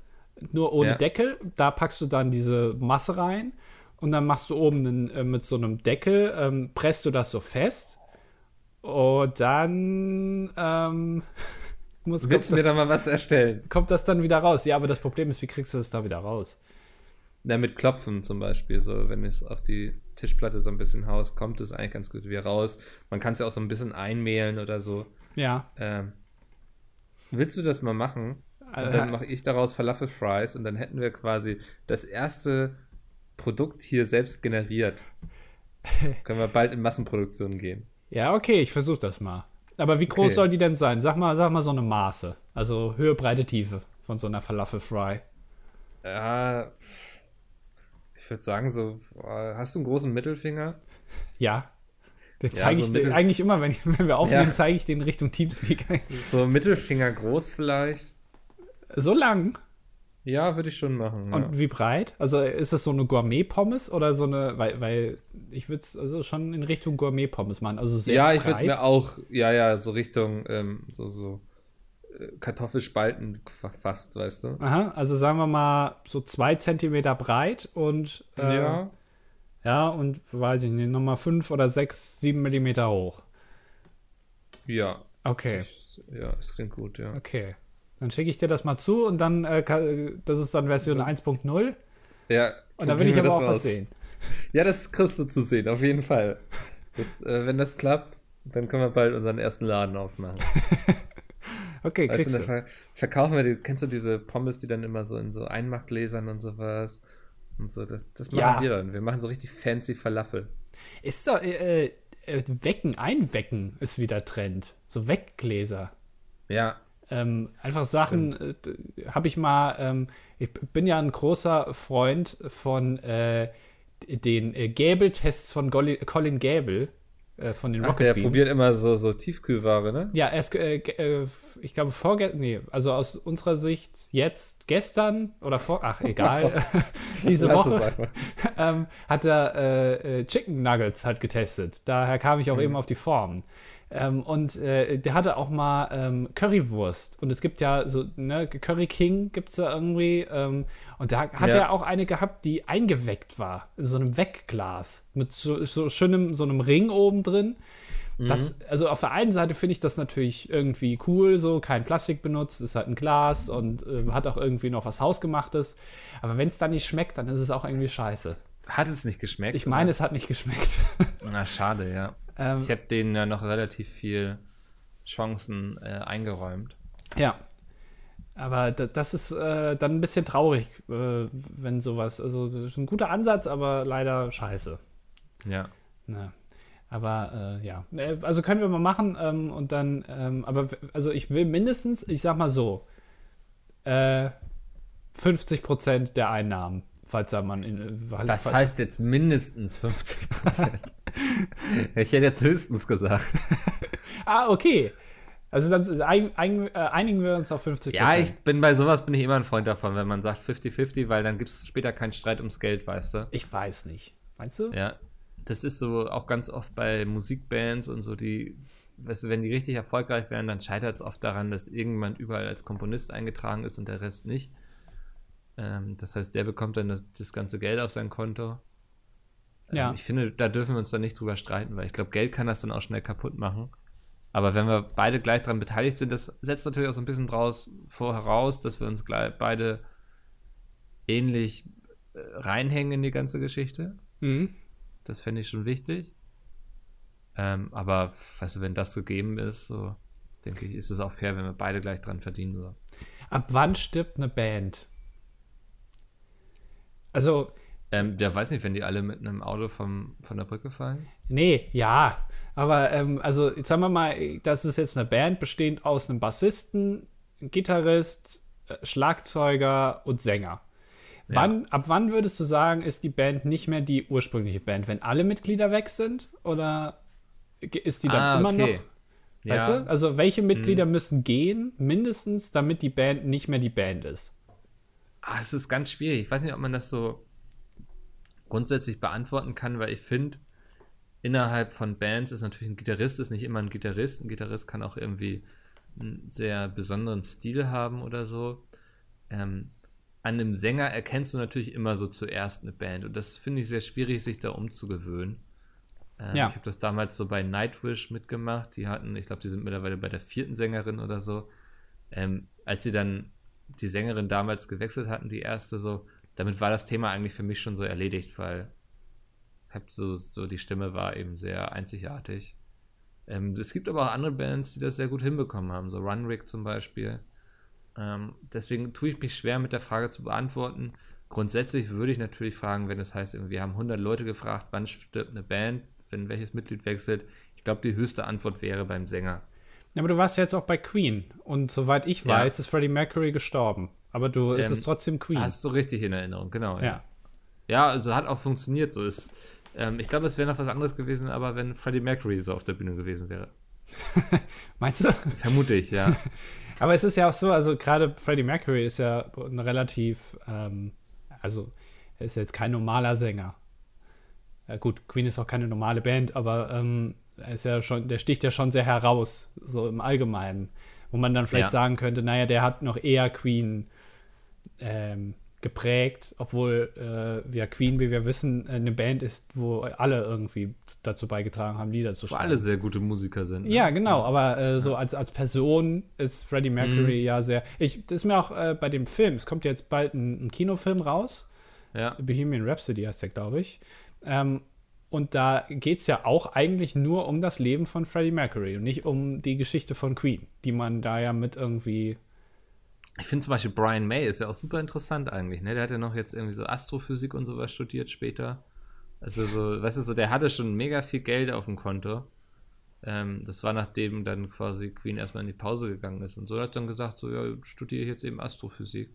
nur ohne ja. Deckel. Da packst du dann diese Masse rein und dann machst du oben einen, äh, mit so einem Deckel, ähm, presst du das so fest und dann ähm, muss Willst du mir da mal was erstellen? Kommt das dann wieder raus? Ja, aber das Problem ist, wie kriegst du das da wieder raus? Na, mit Klopfen zum Beispiel, so wenn es auf die Tischplatte so ein bisschen haust, kommt es eigentlich ganz gut wieder raus. Man kann es ja auch so ein bisschen einmehlen oder so. Ja. Ähm, willst du das mal machen? Und dann mache ich daraus Falafel Fries und dann hätten wir quasi das erste Produkt hier selbst generiert. Können wir bald in Massenproduktion gehen. Ja, okay, ich versuche das mal. Aber wie groß okay. soll die denn sein? Sag mal, sag mal so eine Maße. Also Höhe, Breite, Tiefe von so einer Falafel Fry. Ja, ich würde sagen, so, hast du einen großen Mittelfinger? Ja. Den zeige ja, so ich eigentlich immer, wenn, wenn wir aufnehmen, ja. zeige ich den Richtung Teamspeak. So Mittelfinger groß vielleicht. So lang? Ja, würde ich schon machen. Und wie breit? Also ist das so eine Gourmet-Pommes oder so eine, weil, weil ich würde es also schon in Richtung Gourmet-Pommes machen. Also sehr Ja, ich würde mir auch, ja, ja, so Richtung, ähm, so, so äh, Kartoffelspalten fast, weißt du? Aha, also sagen wir mal so zwei Zentimeter breit und äh, ja. Ja, und weiß ich nicht, nochmal fünf oder sechs, sieben Millimeter hoch. Ja. Okay. Ja, es klingt gut, ja. Okay. Dann schicke ich dir das mal zu und dann, äh, das ist dann Version 1.0. Ja. Und dann will ich aber auch raus. was sehen. Ja, das kriegst du zu sehen, auf jeden Fall. Das, äh, wenn das klappt, dann können wir bald unseren ersten Laden aufmachen. okay, weißt kriegst du. Ver verkaufen wir die, kennst du diese Pommes, die dann immer so in so Einmachgläsern und sowas und so, das, das machen ja. wir dann. Wir machen so richtig fancy Falafel. Ist doch, äh, äh, Wecken, Einwecken ist wieder Trend. So Weckgläser. Ja, ähm, einfach Sachen, äh, habe ich mal, ähm, ich bin ja ein großer Freund von äh, den äh, Gäbel-Tests von Colin Gäbel äh, von den Ach, Rocket der Beans. probiert immer so, so Tiefkühlware, ne? Ja, erst, äh, äh, ich glaube, vorgestern, nee, also aus unserer Sicht jetzt, gestern oder vor, ach, egal, diese Woche ähm, hat er Chicken Nuggets halt getestet. Daher kam ich auch mhm. eben auf die Form. Ähm, und äh, der hatte auch mal ähm, Currywurst. Und es gibt ja so, ne, Curry King gibt es da irgendwie. Ähm, und da hat ja. er auch eine gehabt, die eingeweckt war. In so einem Weckglas. Mit so, so schönem, so einem Ring oben drin. Das, mhm. also auf der einen Seite finde ich das natürlich irgendwie cool, so kein Plastik benutzt, ist halt ein Glas und äh, hat auch irgendwie noch was Hausgemachtes. Aber wenn es dann nicht schmeckt, dann ist es auch irgendwie scheiße. Hat es nicht geschmeckt? Ich meine, es hat nicht geschmeckt. Na, schade, ja. Ähm, ich habe denen ja noch relativ viel Chancen äh, eingeräumt. Ja. Aber das ist äh, dann ein bisschen traurig, äh, wenn sowas. Also, das ist ein guter Ansatz, aber leider scheiße. Ja. Na. Aber äh, ja, äh, also können wir mal machen ähm, und dann, ähm, aber also ich will mindestens, ich sag mal so, äh, 50 Prozent der Einnahmen falls da man in, Was heißt jetzt mindestens 50 Prozent? ich hätte jetzt höchstens gesagt. ah, okay. Also dann ein, ein, äh, einigen wir uns auf 50% Ja, ich bin bei sowas bin ich immer ein Freund davon, wenn man sagt 50-50, weil dann gibt es später keinen Streit ums Geld, weißt du? Ich weiß nicht. Meinst du? Ja. Das ist so auch ganz oft bei Musikbands und so, die, weißt du, wenn die richtig erfolgreich werden, dann scheitert es oft daran, dass irgendjemand überall als Komponist eingetragen ist und der Rest nicht. Ähm, das heißt, der bekommt dann das, das ganze Geld auf sein Konto. Ähm, Ja. Ich finde, da dürfen wir uns dann nicht drüber streiten, weil ich glaube, Geld kann das dann auch schnell kaputt machen. Aber wenn wir beide gleich daran beteiligt sind, das setzt natürlich auch so ein bisschen draus vor heraus, dass wir uns gleich beide ähnlich äh, reinhängen in die ganze Geschichte. Mhm. Das fände ich schon wichtig. Ähm, aber, weißt du, wenn das gegeben ist, so denke ich, ist es auch fair, wenn wir beide gleich dran verdienen. So. Ab wann stirbt eine Band? Also, Ähm, der weiß nicht, wenn die alle mit einem Auto vom, von der Brücke fallen. nee, ja. Aber, ähm, also, jetzt sagen wir mal, das ist jetzt eine Band bestehend aus einem Bassisten, Gitarrist, äh, Schlagzeuger und Sänger. Wann, Ab wann würdest du sagen, ist die Band nicht mehr die ursprüngliche Band? Wenn alle Mitglieder weg sind? Oder ist die dann Ah, immer okay. noch? Weißt du? Also, welche Mitglieder müssen gehen, mindestens, damit die Band nicht mehr die Band ist? Ah, es ist ganz schwierig. Ich weiß nicht, ob man das so grundsätzlich beantworten kann, weil ich finde, innerhalb von Bands ist natürlich ein Gitarrist ist nicht immer ein Gitarrist. Ein Gitarrist kann auch irgendwie einen sehr besonderen Stil haben oder so. Ähm, an einem Sänger erkennst du natürlich immer so zuerst eine Band und das finde ich sehr schwierig, sich da umzugewöhnen. Ähm, Ja. Ich habe das damals so bei Nightwish mitgemacht. Die hatten, ich glaube, die sind mittlerweile bei der vierten Sängerin oder so. Ähm, als sie dann die Sängerin damals gewechselt hatten, die erste, so, damit war das Thema eigentlich für mich schon so erledigt, weil hab so, so die Stimme war eben sehr einzigartig. Ähm, es gibt aber auch andere Bands, die das sehr gut hinbekommen haben, so Runrig zum Beispiel. Ähm, deswegen tue ich mich schwer mit der Frage zu beantworten. Grundsätzlich würde ich natürlich fragen, wenn es heißt, wir haben 100 Leute gefragt, wann stirbt eine Band, wenn welches Mitglied wechselt. Ich glaube, die höchste Antwort wäre beim Sänger. Ja, aber du warst ja jetzt auch bei Queen. Und soweit ich Ja. weiß, ist Freddie Mercury gestorben. Aber du, es Ähm, ist trotzdem Queen. Hast du richtig in Erinnerung, genau. ja. Ja, also hat auch funktioniert. So ist, ähm, ich glaube, es wäre noch was anderes gewesen, aber wenn Freddie Mercury so auf der Bühne gewesen wäre. Meinst du? Vermute ich, ja. Aber es ist ja auch so, also gerade Freddie Mercury ist ja ein relativ, ähm, also er ist jetzt kein normaler Sänger. Ja, gut, Queen ist auch keine normale Band, aber ähm, ist ja schon, der sticht ja schon sehr heraus, so im Allgemeinen. Wo man dann vielleicht Ja. sagen könnte, naja, der hat noch eher Queen ähm, geprägt, obwohl äh, ja Queen, wie wir wissen, eine Band ist, wo alle irgendwie dazu beigetragen haben, Lieder zu Wo schreiben. alle sehr gute Musiker sind. ne? Ja, genau, aber äh, so als, als Person ist Freddie Mercury ja sehr. Ich, das ist mir auch äh, bei dem Film, es kommt jetzt bald ein, ein Kinofilm raus, Ja. Bohemian Rhapsody heißt der, glaube ich. Ähm, und da geht es ja auch eigentlich nur um das Leben von Freddie Mercury und nicht um die Geschichte von Queen, die man da ja mit irgendwie. Ich finde zum Beispiel Brian May ist ja auch super interessant eigentlich. Ne? Der hat ja noch jetzt irgendwie so Astrophysik und sowas studiert später. Also so, weißt du, so, der hatte schon mega viel Geld auf dem Konto. Ähm, das war nachdem dann quasi Queen erstmal in die Pause gegangen ist. Und so hat dann gesagt, so, ja, studiere ich jetzt eben Astrophysik.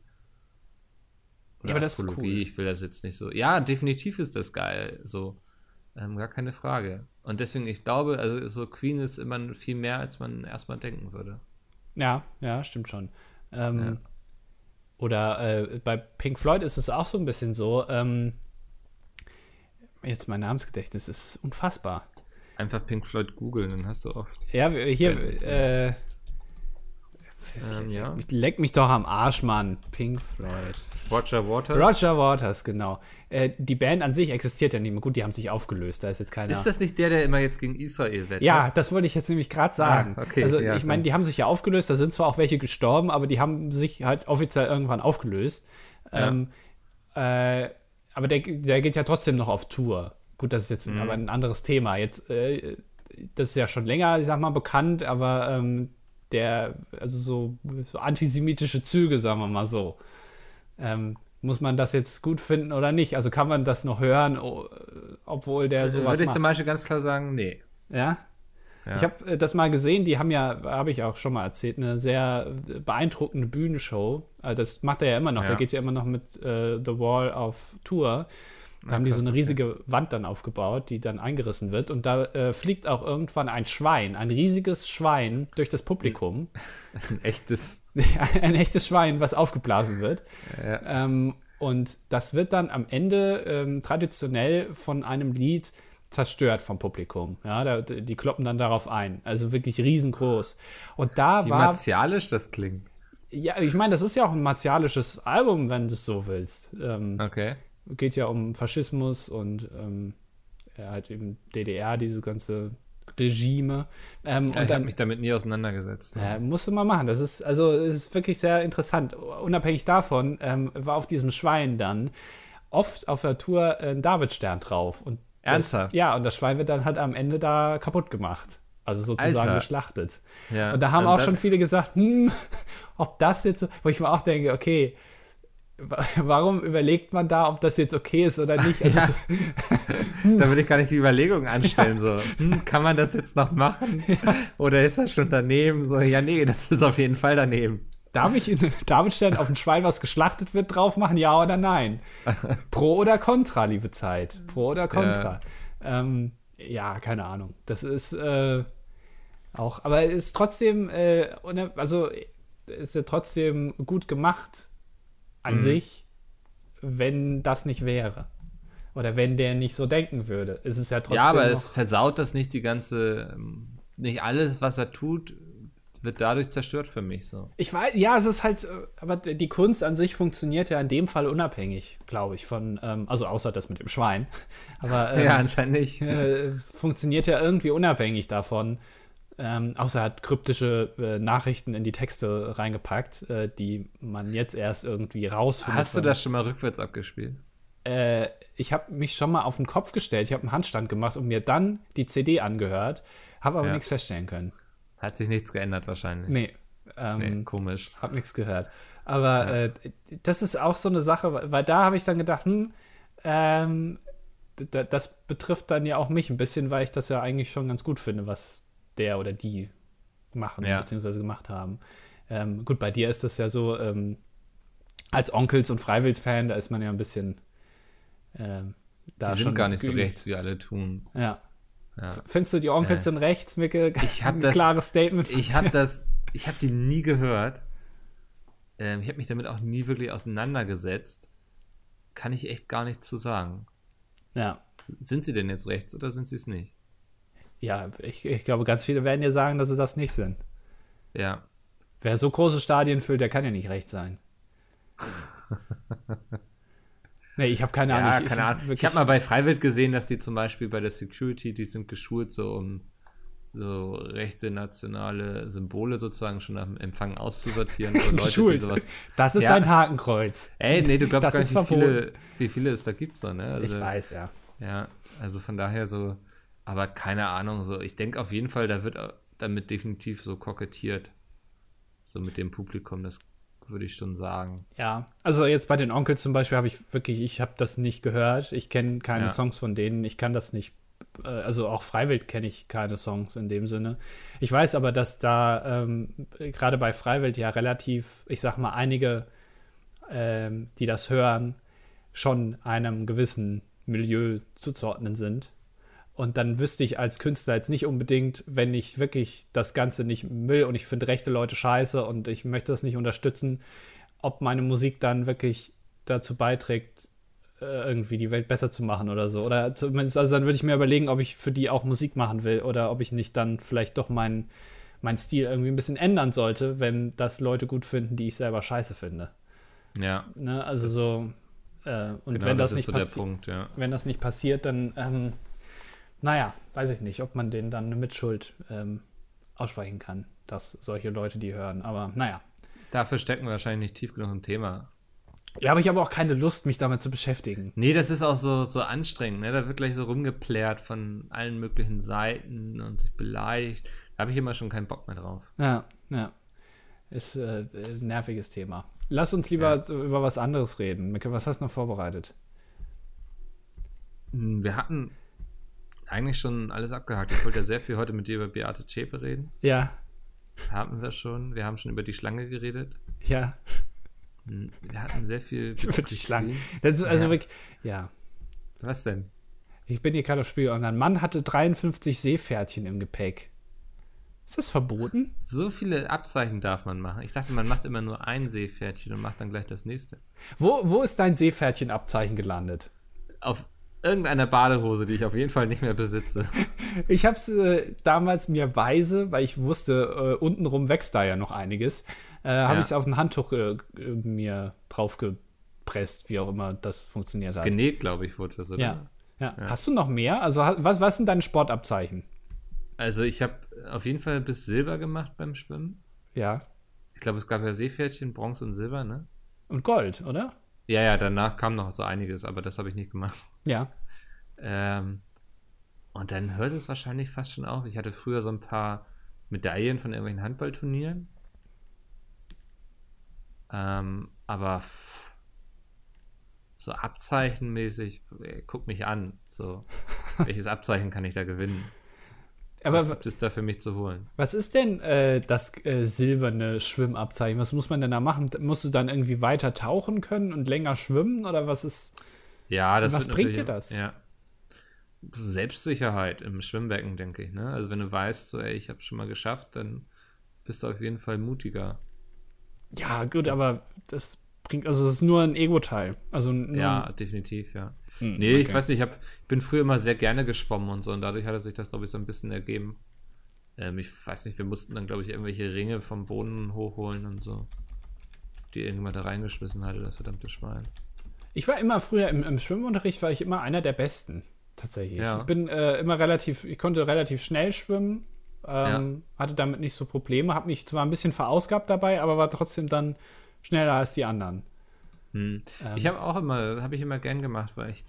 Oder Ja, aber das ist Astrologie, cool. ich will das jetzt nicht so. Ja, definitiv ist das geil. So, ähm, gar keine Frage. Und deswegen, ich glaube, also so Queen ist immer viel mehr, als man erstmal denken würde. Ja, ja, stimmt schon. Ähm, Ja. Oder äh, bei Pink Floyd ist es auch so ein bisschen so. Ähm, jetzt mein Namensgedächtnis ist unfassbar. Einfach Pink Floyd googeln, dann hast du oft. Ja, hier, äh, Ähm, ja. leck mich doch am Arsch, Mann. Pink Floyd. Roger Waters. Roger Waters, genau. Äh, die Band an sich existiert ja nicht mehr. Gut, die haben sich aufgelöst. Da ist jetzt keiner. Ist das nicht der, der immer jetzt gegen Israel wettet? ja, das wollte ich jetzt nämlich gerade sagen. Ah, okay, also ja, ich meine, die haben sich ja aufgelöst, da sind zwar auch welche gestorben, aber die haben sich halt offiziell irgendwann aufgelöst. Ja. Ähm, äh, aber der, der geht ja trotzdem noch auf Tour. Gut, das ist jetzt Mhm. aber ein anderes Thema. Jetzt, äh, das ist ja schon länger, ich sag mal, bekannt, aber ähm, der, also so, so antisemitische Züge, sagen wir mal so. Ähm, muss man das jetzt gut finden oder nicht? Also kann man das noch hören, obwohl der sowas Würde ich macht? zum Beispiel ganz klar sagen, nee. Ja? Ja. Ich habe äh, das mal gesehen, die haben ja, habe ich auch schon mal erzählt, eine sehr äh, beeindruckende Bühnenshow. Also das macht er ja immer noch, Ja. der geht ja immer noch mit äh, The Wall auf Tour. Da haben die so eine riesige Wand dann aufgebaut, die dann eingerissen wird. Und da äh, fliegt auch irgendwann ein Schwein, ein riesiges Schwein durch das Publikum. Ein echtes. ein echtes Schwein, was aufgeblasen wird. Ja. Ähm, und das wird dann am Ende ähm, traditionell von einem Lied zerstört vom Publikum. Ja, da, die kloppen dann darauf ein. Also wirklich riesengroß. Und da Wie war. martialisch das klingt. Ja, ich meine, das ist ja auch ein martialisches Album, wenn du es so willst. Ähm, Okay. Geht ja um Faschismus und ähm, ja, halt eben DDR, diese ganze Regime. Ähm, Ja, und ich dann mich damit nie auseinandergesetzt. ja, musst du mal machen. Das ist, also, es ist wirklich sehr interessant. Unabhängig davon ähm, war auf diesem Schwein dann oft auf der Tour ein Davidstern drauf. Und das, Ernsthaft? ja, und das Schwein wird dann halt am Ende da kaputt gemacht. Also sozusagen Alter. geschlachtet. Ja. Und da haben Und auch schon viele gesagt, hm, ob das jetzt, so- wo ich mir auch denke, okay, warum überlegt man da, ob das jetzt okay ist oder nicht? Also, Ja. so- Da würde ich gar nicht die Überlegung anstellen, so, hm, kann man das jetzt noch machen? Oder ist das schon daneben? So, ja, nee, das ist auf jeden Fall daneben. Darf ich in Davidstern auf ein Schwein, was geschlachtet wird, drauf machen? Ja oder nein? Pro oder contra, liebe Zeit? Pro oder contra? Ja, ähm, ja keine Ahnung. Das ist äh, auch, aber es ist trotzdem, äh, also ist ja trotzdem gut gemacht an Mhm. sich, wenn das nicht wäre. Oder wenn der nicht so denken würde. Es ist ja trotzdem. ja, aber es versaut das nicht die ganze, ähm, nicht alles, was er tut, wird dadurch zerstört für mich, so. Ich weiß, ja, es ist halt, äh, aber die Kunst an sich funktioniert ja in dem Fall unabhängig, glaube ich, von, ähm, also außer das mit dem Schwein. Aber ähm, Ja, anscheinend nicht. äh, es funktioniert ja irgendwie unabhängig davon. Ähm, außer er hat kryptische äh, Nachrichten in die Texte reingepackt, äh, die man jetzt erst irgendwie rausfindet. Hast du das schon mal rückwärts abgespielt? Äh, ich habe mich schon mal auf den Kopf gestellt, ich habe einen Handstand gemacht und mir dann die CD angehört, habe aber Ja. nichts feststellen können. Hat sich nichts geändert wahrscheinlich. Nee. Ähm, Nee, komisch. Hab nichts gehört. Aber äh, das ist auch so eine Sache, weil da habe ich dann gedacht, hm, ähm, das betrifft dann ja auch mich ein bisschen, weil ich das ja eigentlich schon ganz gut finde, was der oder die machen Ja. beziehungsweise gemacht haben. Ähm, gut, bei dir ist das ja so, ähm, als Onkels- und Freiwild-Fan, da ist man ja ein bisschen ähm, da Die sind schon gar nicht so rechts, wie alle tun. Ja. Ja. Findest du die Onkels sind rechts, Micke? Ich hab ein das- klares Statement. Ich habe das, ich habe die nie gehört. Ähm, ich habe mich damit auch nie wirklich auseinandergesetzt. Kann ich echt gar nichts zu sagen. ja. Sind sie denn jetzt rechts oder sind sie es nicht? Ja, ich, ich glaube, ganz viele werden dir sagen, dass sie das nicht sind. Ja. Wer so große Stadien füllt, der kann ja nicht recht sein. nee, ich habe keine Ja, Ahnung. keine Ahnung. Ich habe mal bei Freiwild gesehen, dass die zum Beispiel bei der Security, die sind geschult, so um so rechte nationale Symbole sozusagen schon am Empfang auszusortieren. So Leute, sowas. Das ist Ja. ein Hakenkreuz. Ey, nee, du glaubst Das gar nicht, wie viele, wie viele es da gibt, so, ne? Also, ich weiß, ja. Ja, also von daher so, aber keine Ahnung, so, ich denke auf jeden Fall, da wird damit definitiv so kokettiert. So mit dem Publikum, das würde ich schon sagen. Ja, also jetzt bei den Onkels zum Beispiel habe ich wirklich, ich habe das nicht gehört. Ich kenne keine Ja. Songs von denen. Ich kann das nicht, äh, also auch Freiwild kenne ich keine Songs in dem Sinne. Ich weiß aber, dass da ähm, gerade bei Freiwild ja relativ, ich sag mal, einige, ähm, die das hören, schon einem gewissen Milieu zuzuordnen sind. Und dann wüsste ich als Künstler jetzt nicht unbedingt, wenn ich wirklich das Ganze nicht will und ich finde rechte Leute scheiße und ich möchte das nicht unterstützen, ob meine Musik dann wirklich dazu beiträgt, äh, irgendwie die Welt besser zu machen oder so. Oder zumindest, also dann würde ich mir überlegen, ob ich für die auch Musik machen will oder ob ich nicht dann vielleicht doch meinen mein Stil irgendwie ein bisschen ändern sollte, wenn das Leute gut finden, die ich selber scheiße finde. Ja, Ne? Also so. Äh, und genau, wenn das, ist nicht so passiert ja. wenn das nicht passiert, dann, ähm, naja, weiß ich nicht, ob man denen dann eine Mitschuld ähm, aussprechen kann, dass solche Leute die hören. Aber naja. Dafür stecken wir wahrscheinlich nicht tief genug im Thema. Ja, aber ich habe auch keine Lust, mich damit zu beschäftigen. Nee, das ist auch so, so anstrengend, ne? Da wird gleich so rumgeplärt von allen möglichen Seiten und sich beleidigt. Da habe ich immer schon keinen Bock mehr drauf. Ja, ja. Ist äh, ein nerviges Thema. Lass uns lieber Ja. über was anderes reden. Micke, was hast du noch vorbereitet? Hm, Wir hatten eigentlich schon alles abgehakt. Ich wollte ja sehr viel heute mit dir über Beate Zschäpe reden. Ja, Haben wir schon. Wir haben schon über die Schlange geredet. ja. Wir hatten sehr viel. Über die Schlange. Das ist also Ja. wirklich, ja. Was denn? Ich bin hier gerade auf Spiel Online. Mann hatte 53 Seepferdchen im Gepäck. Ist das verboten? So viele Abzeichen darf man machen. Ich dachte, man macht immer nur ein Seepferdchen und macht dann gleich das nächste. Wo, wo ist dein Seepferdchen-Abzeichen gelandet? Auf irgendeiner Badehose, die ich auf jeden Fall nicht mehr besitze. Ich habe es äh, damals mir weise, weil ich wusste, äh, untenrum wächst da ja noch einiges, äh, habe Ja. ich es auf ein Handtuch äh, mir draufgepresst, wie auch immer das funktioniert hat. Genäht, glaube ich, wurde das, oder? ja. Ja. Hast du noch mehr? Also was, was sind deine Sportabzeichen? Also ich habe auf jeden Fall bis Silber gemacht beim Schwimmen. Ja. Ich glaube, es gab ja Seepferdchen, Bronze und Silber, ne? Und Gold, oder? Ja, ja, danach kam noch so einiges, aber das habe ich nicht gemacht. Ja. Ähm, und dann hört es wahrscheinlich fast schon auf. Ich hatte früher so ein paar Medaillen von irgendwelchen Handballturnieren. Ähm, aber so abzeichenmäßig, äh, guck mich an. So, welches Abzeichen kann ich da gewinnen? Aber Was gibt es da für mich zu holen? Was ist denn äh, das äh, silberne Schwimmabzeichen? Was muss man denn da machen? Musst du dann irgendwie weiter tauchen können und länger schwimmen oder was ist? Ja, das Was wird bringt dir das? Ja. Selbstsicherheit im Schwimmbecken, denke ich. Ne? Also wenn du weißt, so, ey, ich habe schon mal geschafft, dann bist du auf jeden Fall mutiger. Ja, gut, aber das bringt, also es ist nur ein Ego-Teil. Also Ja, definitiv, ja. Hm, nee, ich okay. weiß nicht, ich, hab, ich bin früher immer sehr gerne geschwommen und so und dadurch hatte sich das, glaube ich, so ein bisschen ergeben. Ähm, ich weiß nicht, wir mussten dann, glaube ich, irgendwelche Ringe vom Boden hochholen und so. Die irgendwann da reingeschmissen hatte, das verdammte Schwein. Ich war immer früher im, im Schwimmunterricht, war ich immer einer der Besten. Tatsächlich. Ja. Ich bin äh, immer relativ, ich konnte relativ schnell schwimmen, ähm, hatte damit nicht so Probleme, habe mich zwar ein bisschen verausgabt dabei, aber war trotzdem dann schneller als die anderen. Hm. Ähm. ich habe auch immer, habe ich immer gern gemacht, weil ich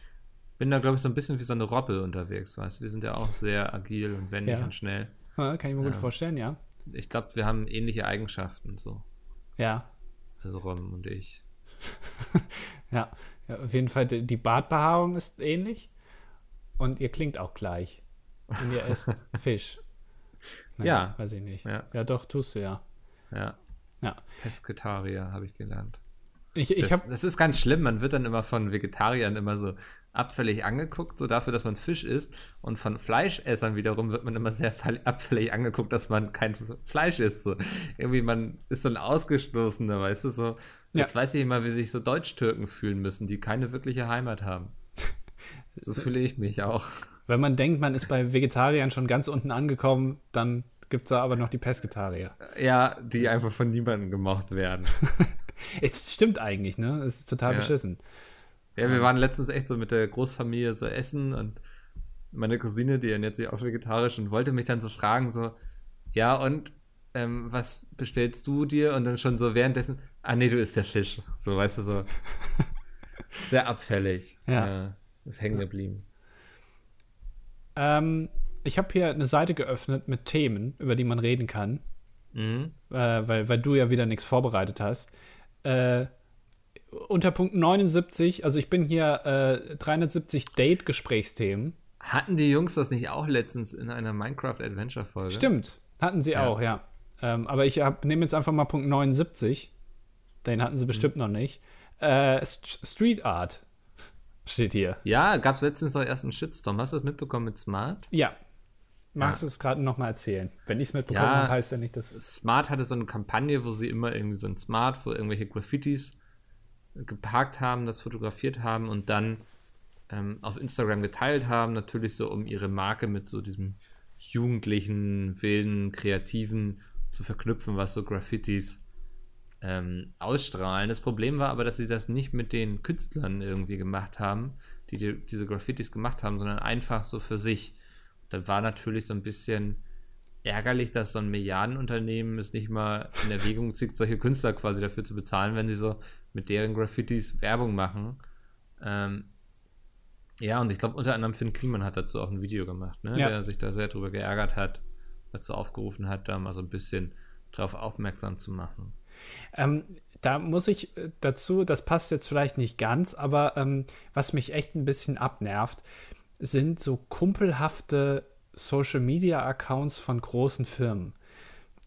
bin da, glaube ich, so ein bisschen wie so eine Robbe unterwegs, weißt du? Die sind ja auch sehr agil und wendig Ja. und schnell. Ja, kann ich mir gut Ja. vorstellen, ja. Ich glaube, wir haben ähnliche Eigenschaften, so. Ja, Also Robben und ich. ja. Ja auf jeden Fall, die Bartbehaarung ist ähnlich und ihr klingt auch gleich. Und ihr esst Fisch. Ja. Weiß ich nicht. Ja. ja, doch, tust du ja. Ja. Ja. Pesketarier habe ich gelernt. Ich, ich das, habe das ist ganz schlimm. Man wird dann immer von Vegetariern immer so abfällig angeguckt, so dafür, dass man Fisch isst. Und von Fleischessern wiederum wird man immer sehr abfällig angeguckt, dass man kein Fleisch isst. So. Irgendwie, man ist so ein Ausgestoßener, weißt du, so. Ja. Jetzt weiß ich immer, wie sich so Deutsch-Türken fühlen müssen, die keine wirkliche Heimat haben. So fühle ich mich auch. Wenn man denkt, man ist bei Vegetariern schon ganz unten angekommen, dann gibt es da aber noch die Pesketarier. Ja, die einfach von niemandem gemocht werden. Es stimmt eigentlich, ne? Es ist total Ja. beschissen. Ja, wir waren letztens echt so mit der Großfamilie so essen und meine Cousine, die ernährt sich auch vegetarisch und wollte mich dann so fragen, so, ja, und ähm, was bestellst du dir? Und dann schon so währenddessen, ah nee, du isst ja Fisch. So, weißt du, so sehr abfällig. Ja. ist hängen geblieben. Ähm, ich habe hier eine Seite geöffnet mit Themen, über die man reden kann, Mhm. äh, weil, weil du ja wieder nichts vorbereitet hast. Äh, unter Punkt 79, also ich bin hier äh, 370 Date-Gesprächsthemen. Hatten die Jungs das nicht auch letztens in einer Minecraft-Adventure-Folge? Stimmt, hatten sie Ja. auch, ja. Ähm, aber ich nehme jetzt einfach mal Punkt 79. Den hatten sie bestimmt noch nicht. Äh, St Street Art steht hier. Ja, gab es letztens doch erst einen Shitstorm. Hast du das mitbekommen mit Smart? Ja. Magst du es gerade noch mal erzählen? Wenn ich es mitbekommen Ja. habe, heißt ja nicht, dass. Smart hatte so eine Kampagne, wo sie immer irgendwie so ein Smart, wo irgendwelche Graffitis geparkt haben, das fotografiert haben und dann ähm, auf Instagram geteilt haben, natürlich so um ihre Marke mit so diesem jugendlichen, wilden, kreativen zu verknüpfen, was so Graffitis ähm, ausstrahlen. Das Problem war aber, dass sie das nicht mit den Künstlern irgendwie gemacht haben, die, die diese Graffitis gemacht haben, sondern einfach so für sich. Da war natürlich so ein bisschen ärgerlich, dass so ein Milliardenunternehmen es nicht mal in Erwägung zieht, solche Künstler quasi dafür zu bezahlen, wenn sie so mit deren Graffitis Werbung machen. Ähm, ja, und ich glaube, unter anderem Finn Kliman hat dazu auch ein Video gemacht, ne? Ja. der sich da sehr drüber geärgert hat, dazu aufgerufen hat, da mal so ein bisschen drauf aufmerksam zu machen. Ähm, da muss ich äh, dazu, das passt jetzt vielleicht nicht ganz, aber ähm, was mich echt ein bisschen abnervt, sind so kumpelhafte Social Media Accounts von großen Firmen.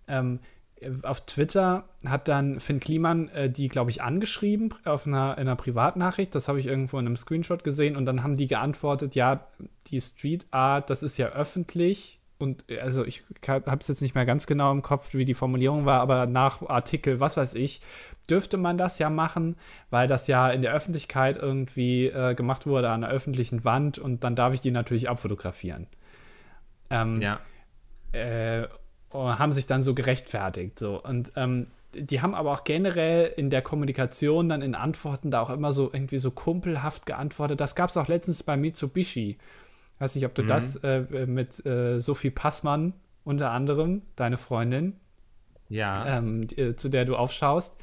Ähm, auf Twitter hat dann Finn Kliman äh, die, glaube ich, angeschrieben auf einer, in einer Privatnachricht. Das habe ich irgendwo in einem Screenshot gesehen. Und dann haben die geantwortet, ja, die Street Art, das ist ja öffentlich. Und also ich habe es jetzt nicht mehr ganz genau im Kopf, wie die Formulierung war, aber nach Artikel, was weiß ich, dürfte man das ja machen, weil das ja in der Öffentlichkeit irgendwie äh, gemacht wurde an einer öffentlichen Wand und dann darf ich die natürlich abfotografieren. Ähm, Ja. äh, haben sich dann so gerechtfertigt. So. Und ähm, die haben aber auch generell in der Kommunikation dann in Antworten da auch immer so irgendwie so kumpelhaft geantwortet. Das gab es auch letztens bei Mitsubishi. Weiß nicht, ob du das äh, mit äh, Sophie Passmann unter anderem, deine Freundin, Ja. ähm, die, äh, zu der du aufschaust,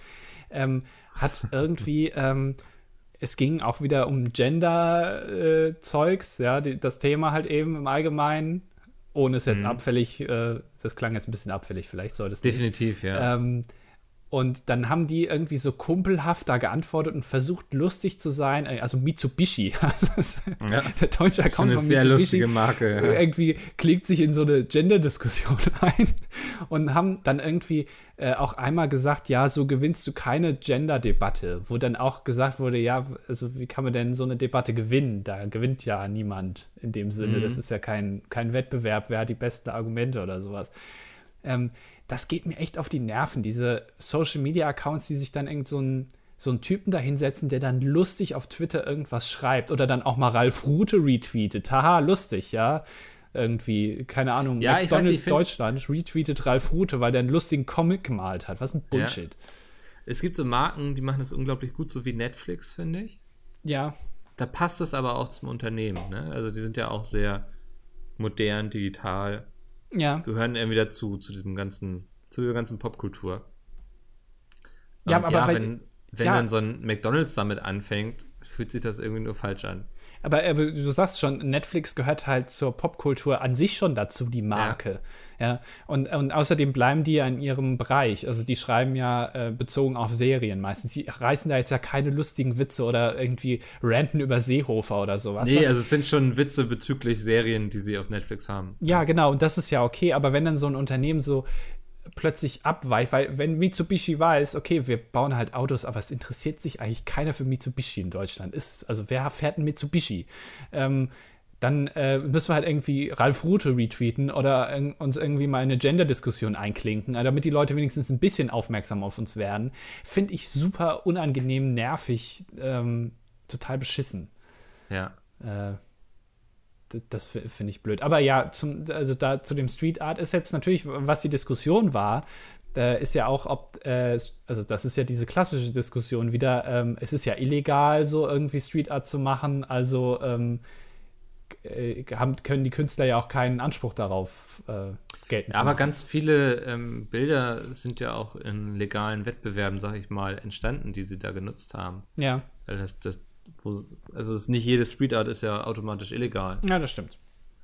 ähm, hat irgendwie, ähm, es ging auch wieder um Gender-Zeugs, ja, die, das Thema halt eben im Allgemeinen, ohne es jetzt Mhm. abfällig, äh, das klang jetzt ein bisschen abfällig, vielleicht solltest du. Definitiv, ja. Ähm, und dann haben die irgendwie so kumpelhaft da geantwortet und versucht lustig zu sein. Äh, Also Mitsubishi. Also Ja. Der deutsche Account eine von sehr Mitsubishi lustige Marke. Ja. irgendwie klickt sich in so eine Gender-Diskussion ein und haben dann irgendwie äh, auch einmal gesagt, ja, so gewinnst du keine Gender-Debatte, wo dann auch gesagt wurde, ja, also wie kann man denn so eine Debatte gewinnen? Da gewinnt ja niemand in dem Sinne. Mhm. Das ist ja kein, kein Wettbewerb, wer hat die besten Argumente oder sowas. Ähm, das geht mir echt auf die Nerven, diese Social-Media-Accounts, die sich dann irgend so ein so einen Typen da hinsetzen, der dann lustig auf Twitter irgendwas schreibt oder dann auch mal Ralf Rute retweetet. Haha, lustig, ja. Irgendwie, keine Ahnung, Ja, McDonalds nicht, Deutschland retweetet Ralf Rute, weil der einen lustigen Comic gemalt hat. Was ein Bullshit. Es gibt so Marken, die machen das unglaublich gut, so wie Netflix, finde ich. Ja, Da passt es aber auch zum Unternehmen. Ne? Also die sind ja auch sehr modern, digital, ja. gehören irgendwie dazu, zu diesem ganzen, zu dieser ganzen Popkultur. Ja, aber weil- wenn, wenn ja. dann so ein McDonalds damit anfängt, fühlt sich das irgendwie nur falsch an. Aber, aber du sagst schon, Netflix gehört halt zur Popkultur an sich schon dazu, die Marke. Ja. Und, und außerdem bleiben die ja in ihrem Bereich. Also die schreiben ja äh, bezogen auf Serien meistens. Die reißen da jetzt ja keine lustigen Witze oder irgendwie ranten über Seehofer oder sowas. nee, Was- also es sind schon Witze bezüglich Serien, die sie auf Netflix haben. Ja, genau, und das ist ja okay, aber wenn dann so ein Unternehmen so plötzlich abweicht, weil wenn Mitsubishi weiß, okay, wir bauen halt Autos, aber es interessiert sich eigentlich keiner für Mitsubishi in Deutschland. Ist, also wer fährt ein Mitsubishi? Ähm, dann äh, müssen wir halt irgendwie Ralf Rute retweeten oder irg- uns irgendwie mal in eine Gender-Diskussion einklinken, äh, damit die Leute wenigstens ein bisschen aufmerksam auf uns werden. Finde ich super unangenehm, nervig, ähm, total beschissen. Ja. Äh, das fi- finde ich blöd. Aber ja, zum, also da zu dem Street Art ist jetzt natürlich, was die Diskussion war, äh, ist ja auch, ob, äh, also das ist ja diese klassische Diskussion wieder, ähm, es ist ja illegal, so irgendwie Street Art zu machen, also ähm, äh, haben, können die Künstler ja auch keinen Anspruch darauf äh, geltend Ja, aber ganz viele ähm, Bilder sind ja auch in legalen Wettbewerben, sag ich mal, entstanden, die sie da genutzt haben. Ja, das, das, wo, also es nicht jede Street Art ist ja automatisch illegal. ja, das stimmt.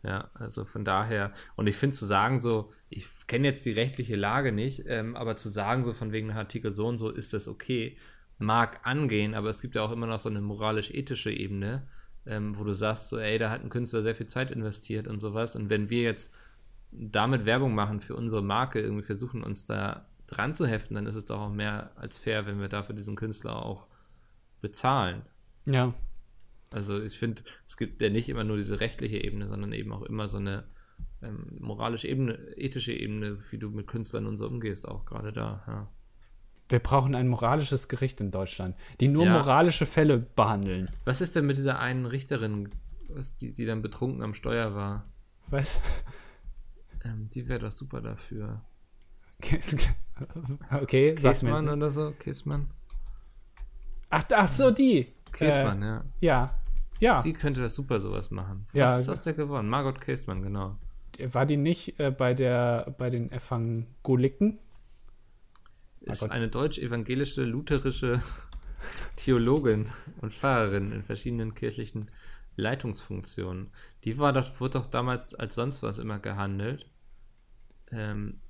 Ja, also von daher, und ich finde zu sagen so, ich kenne jetzt die rechtliche Lage nicht, ähm, aber zu sagen so von wegen einem Artikel so und so ist das okay, mag angehen, aber es gibt ja auch immer noch so eine moralisch-ethische Ebene, ähm, wo du sagst so, ey, da hat ein Künstler sehr viel Zeit investiert und sowas und wenn wir jetzt damit Werbung machen für unsere Marke, irgendwie versuchen uns da dran zu heften, dann ist es doch auch mehr als fair, wenn wir dafür diesen Künstler auch bezahlen. Ja, Also ich finde, es gibt ja nicht immer nur diese rechtliche Ebene, sondern eben auch immer so eine ähm, moralische Ebene, ethische Ebene, wie du mit Künstlern und so umgehst, auch gerade da. Ja. wir brauchen ein moralisches Gericht in Deutschland, die nur Ja. moralische Fälle behandeln. Was ist denn mit dieser einen Richterin, was, die, die dann betrunken am Steuer war? Weißt Ähm, die wäre doch super dafür. Okay, sag mir Käsmann jetzt. oder so? Käsmann? Ach, ach so, die. Käsmann, Äh, ja. Ja. Ja. Die könnte das super sowas machen. Was Ja. ist aus der geworden? Margot Käsmann, genau. War die nicht äh, bei der bei den Evangeliken? Ist eine deutsch-evangelische, lutherische Theologin und Pfarrerin in verschiedenen kirchlichen Leitungsfunktionen. Die war doch, wurde doch damals als sonst was immer gehandelt. Ähm,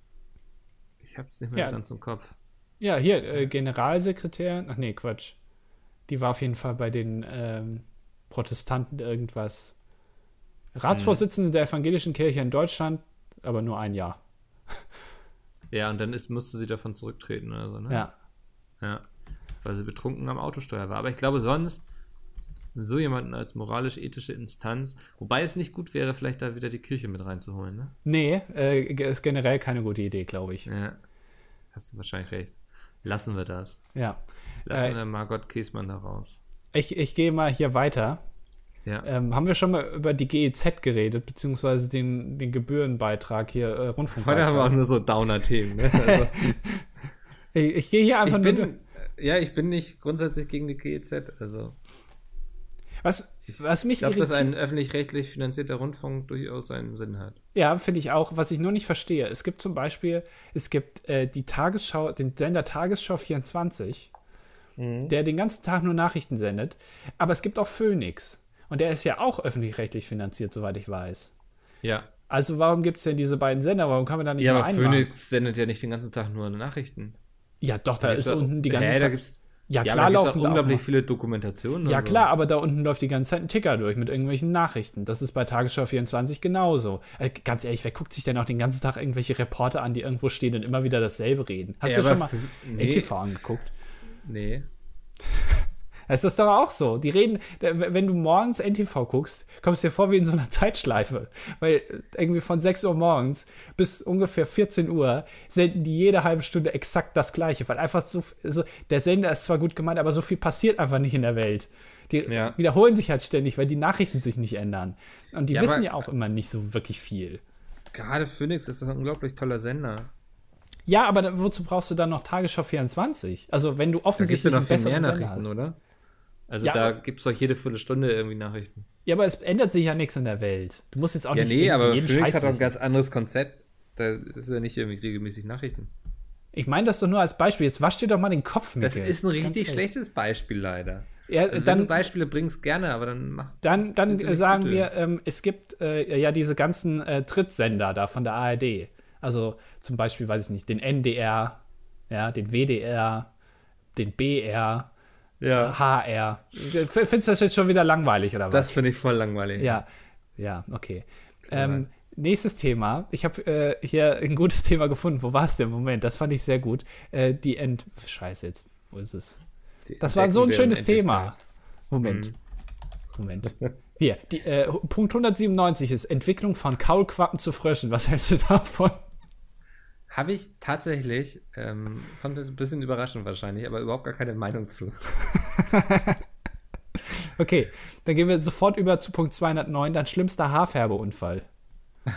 ich hab's nicht mehr Ja. ganz im Kopf. Ja, hier, äh, Generalsekretär. Ach nee, Quatsch. Die war auf jeden Fall bei den ähm, Protestanten irgendwas. Ratsvorsitzende der evangelischen Kirche in Deutschland, aber nur ein Jahr. Ja, und dann ist, musste sie davon zurücktreten oder so, ne? Ja. Ja. Weil sie betrunken am Autosteuer war. Aber ich glaube, sonst so jemanden als moralisch-ethische Instanz, wobei es nicht gut wäre, vielleicht da wieder die Kirche mit reinzuholen, ne? Nee, äh, ist generell keine gute Idee, glaube ich. Ja. Hast du wahrscheinlich recht. Lassen wir das. Ja. Lassen Äh, wir Margot Käßmann da raus. Ich, ich gehe mal hier weiter. Ja. Ähm, haben wir schon mal über die GEZ geredet, beziehungsweise den, den Gebührenbeitrag hier, äh, Heute Rundfunkbeitrag? haben wir auch nur so Downer-Themen, ne? Also, ich, ich gehe hier einfach ich nur. bin, ja, ich bin nicht grundsätzlich gegen die GEZ. Also, Was, was mich ich glaube, dass ein öffentlich-rechtlich finanzierter Rundfunk durchaus seinen Sinn hat. Ja, finde ich auch. Was ich nur nicht verstehe, es gibt zum Beispiel, es gibt äh, die Tagesschau, den Sender Tagesschau 24, der den ganzen Tag nur Nachrichten sendet. Aber es gibt auch Phoenix. Und der ist ja auch öffentlich-rechtlich finanziert, soweit ich weiß. Ja. Also warum gibt es denn diese beiden Sender? Warum kann man da nicht Ja, aber einmachen? Phoenix sendet ja nicht den ganzen Tag nur Nachrichten. Ja, doch, da ist gibt's auch- unten die ganze Hä, da Zeit. gibt's, ja, ja, klar da gibt's laufen auch da auch unglaublich mal. viele Dokumentationen. Ja, so. klar, aber da unten läuft die ganze Zeit ein Ticker durch mit irgendwelchen Nachrichten. Das ist bei Tagesschau 24 genauso. Äh, ganz ehrlich, wer guckt sich denn auch den ganzen Tag irgendwelche Reporter an, die irgendwo stehen und immer wieder dasselbe reden? Hast Ey, du schon mal nee. NTV angeguckt? Nee. Es ist doch auch so. Die reden, wenn du morgens NTV guckst, kommst du dir vor wie in so einer Zeitschleife. Weil äh, irgendwie von 6 Uhr morgens bis ungefähr 14 Uhr senden die jede halbe Stunde exakt das Gleiche. Weil einfach so, so der Sender ist zwar gut gemeint, aber so viel passiert einfach nicht in der Welt. Die Ja. wiederholen sich halt ständig, weil die Nachrichten sich nicht ändern. Und die Ja, wissen aber- ja auch immer nicht so wirklich viel. Gerade Phoenix ist ein unglaublich toller Sender. Ja, aber da, wozu brauchst du dann noch Tagesschau 24? Also, wenn du Da gibt es offensichtlich ja noch viel mehr Nachrichten, hast. oder? Also Ja, da gibt es doch jede Viertelstunde irgendwie Nachrichten. Ja, aber es ändert sich ja nichts in der Welt. Du musst jetzt auch Ja, nicht nee, irgendwie aber jeden Phoenix Scheiß hat doch ein ganz anderes Konzept. Da ist ja nicht irgendwie regelmäßig Nachrichten. Ich meine das doch nur als Beispiel. Jetzt wasch dir doch mal den Kopf mit. Das ist ein richtig schlechtes Beispiel leider. Ja, Also wenn du dann, Beispiele bringst, gerne, aber dann mach. dann, dann sagen gute. wir, ähm, es gibt äh, ja diese ganzen äh, Trittsender da von der ARD. Also zum Beispiel, weiß ich nicht, den NDR, ja, den WDR, den BR, Ja. HR. Findest du das jetzt schon wieder langweilig oder was? Das finde ich voll langweilig. Ja, ja, okay. Ähm, nächstes Thema. Ich habe äh, hier ein gutes Thema gefunden. Wo war es denn? Moment, das fand ich sehr gut. Äh, die End. Scheiße, jetzt, wo ist es? Das war so ein schönes Thema. Moment. Mhm. Moment. Hier, die, äh, Punkt 197 ist Entwicklung von Kaulquappen zu Fröschen. Was hältst du davon? Habe ich tatsächlich, ähm, kommt jetzt ein bisschen überraschend wahrscheinlich, aber überhaupt gar keine Meinung zu. Okay, dann gehen wir sofort über zu Punkt 209, dein schlimmster Haarfärbeunfall.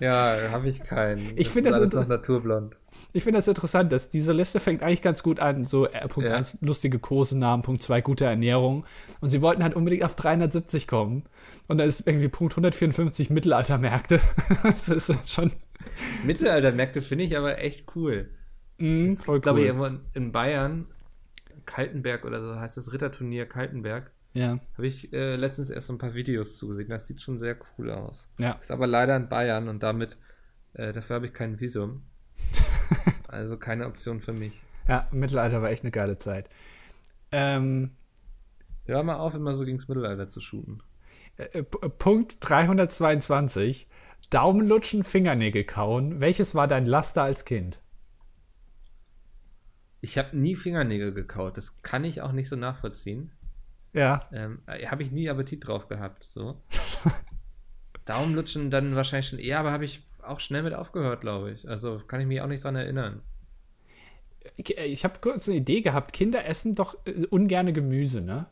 Ja, habe ich keinen. Ich finde ist das inter- noch naturblond. Ich finde das interessant, dass diese Liste fängt eigentlich ganz gut an. So äh, Punkt Ja. 1 lustige Kosenamen, Punkt 2 gute Ernährung. Und sie wollten halt unbedingt auf 370 kommen. Und da ist irgendwie Punkt 154 Mittelaltermärkte. das ist schon Mittelaltermärkte finde ich aber echt cool. mm, voll Ich glaube, cool. irgendwo in- in Bayern, Kaltenberg oder so heißt das Ritterturnier Kaltenberg, Ja, habe ich äh, letztens erst ein paar Videos zugesehen. Das sieht schon sehr cool aus. ja. Ist aber leider in Bayern und damit, äh, dafür habe ich kein Visum. also keine Option für mich. Ja, Mittelalter war echt eine geile Zeit. Ähm, Hör mal auf, immer so gegen das Mittelalter zu shooten. äh, Punkt 322. Daumenlutschen, Fingernägel kauen. Welches war dein Laster als Kind? Ich habe nie Fingernägel gekaut. Das kann ich auch nicht so nachvollziehen. Ja, Ähm, habe ich nie Appetit drauf gehabt. So. Daumenlutschen dann wahrscheinlich schon eher, aber habe ich auch schnell mit aufgehört, glaube ich. Also kann ich mich auch nicht dran erinnern. ich, ich habe kurz eine Idee gehabt. Kinder essen doch äh, ungerne Gemüse, ne?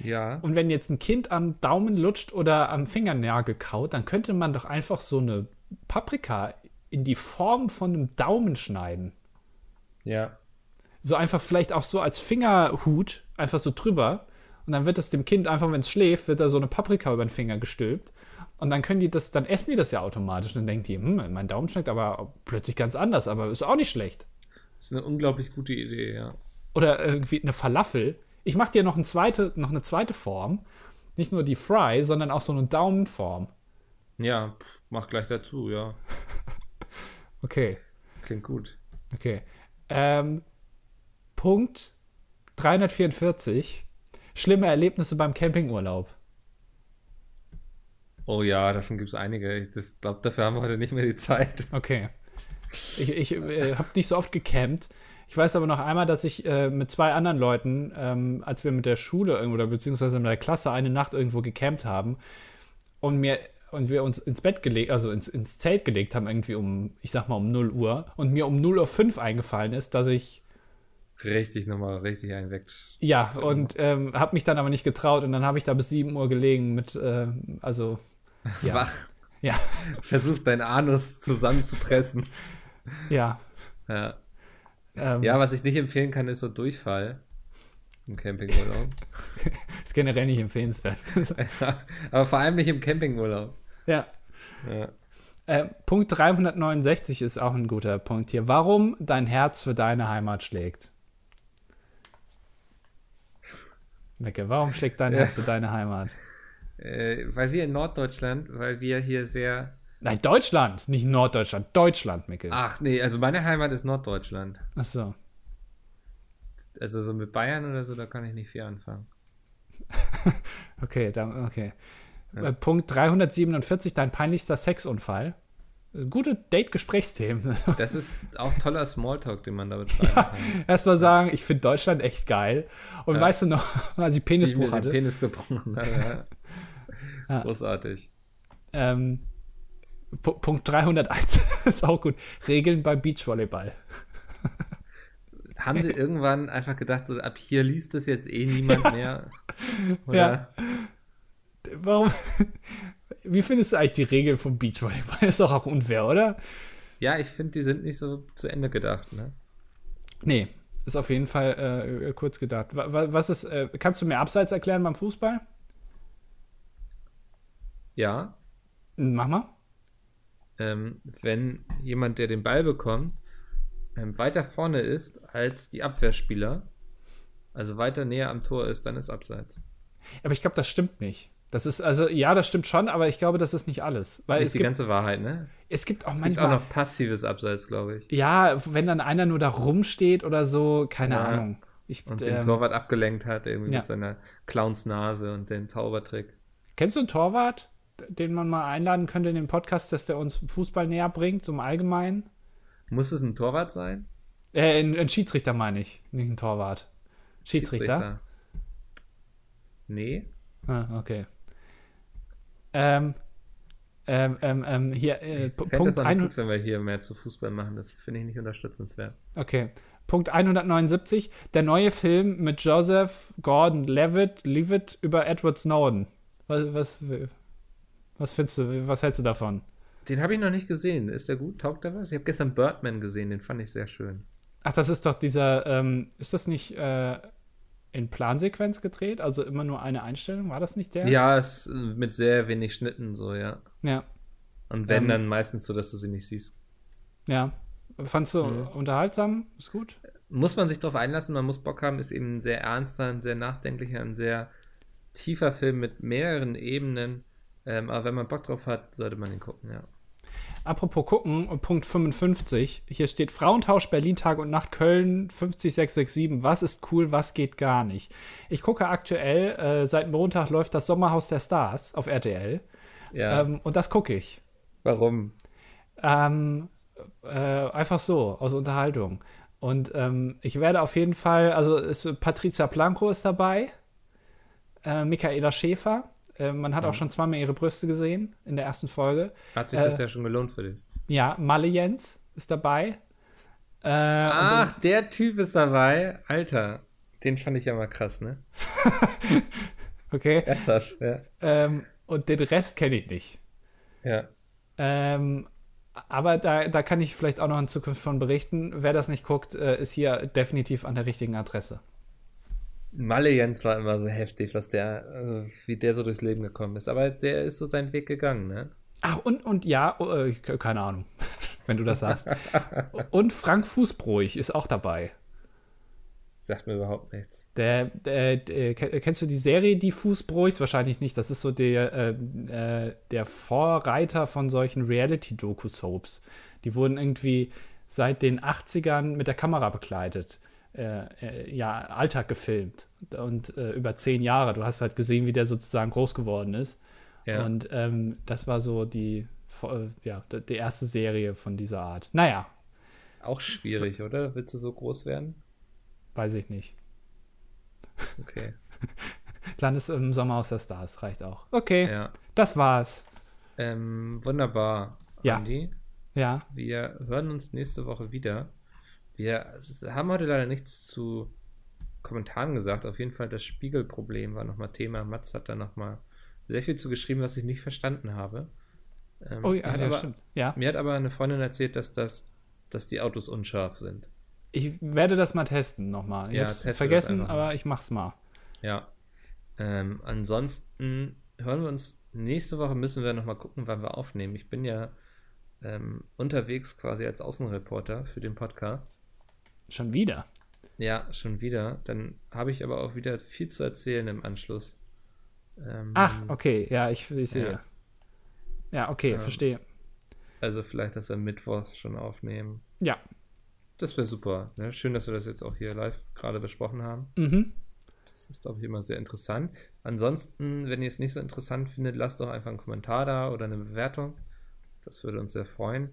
Ja. Und wenn jetzt ein Kind am Daumen lutscht oder am Fingernagel kaut, dann könnte man doch einfach so eine Paprika in die Form von einem Daumen schneiden. Ja. So einfach vielleicht auch so als Fingerhut, einfach so drüber. Und dann wird es dem Kind einfach, wenn es schläft, wird da so eine Paprika über den Finger gestülpt. Und dann können die das, dann essen die das ja automatisch. Und dann denken die, hm, mein Daumen schmeckt aber plötzlich ganz anders, aber ist auch nicht schlecht. Das ist eine unglaublich gute Idee, ja. Oder irgendwie eine Falafel. Ich mache dir noch, ein zweite, noch eine zweite Form. Nicht nur die Fry, sondern auch so eine Daumenform. Ja, pff, mach gleich dazu, ja. Okay, Klingt gut. okay. Ähm, Punkt 344. Schlimme Erlebnisse beim Campingurlaub. Oh ja, davon gibt es einige. Ich glaube, dafür haben wir heute nicht mehr die Zeit. Okay. Ich, ich äh, habe nicht so oft gecampt. Ich weiß aber noch einmal, dass ich äh, mit zwei anderen Leuten, ähm, als wir mit der Schule irgendwo oder beziehungsweise mit der Klasse eine Nacht irgendwo gecampt haben und mir und wir uns ins Bett gelegt, also ins, ins Zelt gelegt haben, irgendwie um, ich sag mal um 0 Uhr und mir um 0 Uhr 5 eingefallen ist, dass ich richtig nochmal richtig einen weg. Ja, und ähm, habe mich dann aber nicht getraut und dann habe ich da bis 7 Uhr gelegen mit, äh, also ja. wach. Ja. Versucht deinen Anus zusammenzupressen. Ja. Ja. Ähm, ja, was ich nicht empfehlen kann, ist so Durchfall im Campingurlaub. ist generell nicht empfehlenswert. ja, aber vor allem nicht im Campingurlaub. Ja. ja. Äh, Punkt 369 ist auch ein guter Punkt hier. Warum dein Herz für deine Heimat schlägt. Mecke, warum schlägt dein Herz für deine Heimat? Äh, weil wir in Norddeutschland, weil wir hier sehr Nein, Deutschland, nicht Norddeutschland, Deutschland, Mickel. Ach nee, also meine Heimat ist Norddeutschland. Ach so. Also so mit Bayern oder so, da kann ich nicht viel anfangen. okay, dann, okay. Ja. Äh, Punkt 347, dein peinlichster Sexunfall. Gute Date-Gesprächsthemen. Das ist auch toller Smalltalk, den man da betreiben ja, kann. Erstmal sagen, ich finde Deutschland echt geil. Und ja. weißt du noch, als ich Penisbruch hatte? Penis gebrochen. Ja. Großartig. Ähm, Punkt 301 ist auch gut. Regeln beim Beachvolleyball. Haben sie irgendwann einfach gedacht, so ab hier liest das jetzt eh niemand mehr? Oder? Ja. Warum? Wie findest du eigentlich die Regeln vom Beachvolleyball? Ist doch auch unfair, oder? Ja, ich finde, die sind nicht so zu Ende gedacht, ne? Nee, ist auf jeden Fall äh, kurz gedacht. Was ist, äh, kannst du mir Abseits erklären beim Fußball? Ja. Mach mal ähm, wenn jemand, der den Ball bekommt, ähm, weiter vorne ist als die Abwehrspieler, also weiter näher am Tor ist, dann ist Abseits. Aber ich glaube, das stimmt nicht. Das ist, also, ja, das stimmt schon, aber ich glaube, das ist nicht alles. Weil nicht es die gibt, ganze Wahrheit, ne? Es gibt auch es manchmal. Gibt auch noch passives Abseits, glaube ich. Ja, wenn dann einer nur da rumsteht oder so, keine ja. Ahnung. Ich, und ähm, den Torwart abgelenkt hat, irgendwie ja. mit seiner Clownsnase und den Zaubertrick. Kennst du einen Torwart? den man mal einladen könnte in den Podcast, dass der uns Fußball näher bringt, zum Allgemeinen? Muss es ein Torwart sein? Äh, ein, ein Schiedsrichter meine ich, nicht ein Torwart. Schiedsrichter? Schiedsrichter. Nee. Ah, okay. Ähm, ähm, ähm, ähm hier, äh, ich Punkt es auch nicht gut, wenn wir hier mehr zu Fußball machen. Das finde ich nicht unterstützenswert. Okay. Punkt 179. Der neue Film mit Joseph Gordon-Levitt Levitt über Edward Snowden. Was, was, was findest du, was hältst du davon? Den habe ich noch nicht gesehen. Ist der gut? Taugt der was? Ich habe gestern Birdman gesehen, den fand ich sehr schön. Ach, das ist doch dieser, ähm, ist das nicht äh, in Plansequenz gedreht? Also immer nur eine Einstellung? War das nicht der? Ja, es mit sehr wenig Schnitten so, ja. Ja. Und wenn, ähm, dann meistens so, dass du sie nicht siehst. Ja. Fandst du mhm. unterhaltsam? Ist gut? Muss man sich darauf einlassen, man muss Bock haben, ist eben ein sehr ernster, ein sehr nachdenklicher, ein sehr tiefer Film mit mehreren Ebenen ähm, aber wenn man Bock drauf hat, sollte man ihn gucken, ja. Apropos gucken, Punkt 55. Hier steht Frauentausch Berlin Tag und Nacht Köln 50667. Was ist cool, was geht gar nicht? Ich gucke aktuell, äh, seit Montag läuft das Sommerhaus der Stars auf RTL. Ja. Ähm, und das gucke ich. Warum? Ähm, äh, einfach so, aus Unterhaltung. Und ähm, ich werde auf jeden Fall, also ist, Patricia Planko ist dabei, äh, Michaela Schäfer, äh, man hat ja. auch schon zweimal ihre Brüste gesehen in der ersten Folge. Hat sich das äh, ja schon gelohnt für dich. Ja, Malle Jens ist dabei. Äh, Ach, dann, der Typ ist dabei. Alter, den fand ich ja mal krass, ne? okay. Ernsthaft, ja. Ähm, und den Rest kenne ich nicht. Ja. Ähm, aber da, da kann ich vielleicht auch noch in Zukunft von berichten. Wer das nicht guckt, äh, ist hier definitiv an der richtigen Adresse. Malle Jens war immer so heftig, was der, also wie der so durchs Leben gekommen ist. Aber der ist so seinen Weg gegangen, ne? Ach, und, und ja, oh, äh, keine Ahnung, wenn du das sagst. und Frank Fußbruch ist auch dabei. Sagt mir überhaupt nichts. Der, der, der, kennst du die Serie Die Fußbräuchs? Wahrscheinlich nicht. Das ist so der, äh, äh, der Vorreiter von solchen Reality-Doku-Soaps. Die wurden irgendwie seit den 80ern mit der Kamera begleitet äh, äh, ja, Alltag gefilmt und äh, über zehn Jahre. Du hast halt gesehen, wie der sozusagen groß geworden ist. Ja. Und ähm, das war so die, äh, ja, die erste Serie von dieser Art. Naja. Auch schwierig, oder? Willst du so groß werden? Weiß ich nicht. Okay. Landest im Sommer aus der Stars, reicht auch. Okay, ja. das war's. Ähm, wunderbar, ja. Andi. Ja. Wir hören uns nächste Woche wieder. Wir haben heute leider nichts zu Kommentaren gesagt. Auf jeden Fall das Spiegelproblem war nochmal Thema. Mats hat da nochmal sehr viel zu geschrieben, was ich nicht verstanden habe. Ähm, oh ja, ja aber, stimmt. Ja. Mir hat aber eine Freundin erzählt, dass, das, dass die Autos unscharf sind. Ich werde das mal testen nochmal. Ich ja, hab's vergessen, aber ich mach's mal. Ja. Ähm, ansonsten hören wir uns nächste Woche, müssen wir nochmal gucken, wann wir aufnehmen. Ich bin ja ähm, unterwegs quasi als Außenreporter für den Podcast. Schon wieder? Ja, schon wieder. Dann habe ich aber auch wieder viel zu erzählen im Anschluss. Ähm, Ach, okay, ja, ich, ich sehe. Ja, ja okay, ähm, verstehe. Also vielleicht, dass wir Mittwochs schon aufnehmen. Ja. Das wäre super. Ne? Schön, dass wir das jetzt auch hier live gerade besprochen haben. Mhm. Das ist, glaube ich, immer sehr interessant. Ansonsten, wenn ihr es nicht so interessant findet, lasst doch einfach einen Kommentar da oder eine Bewertung. Das würde uns sehr freuen.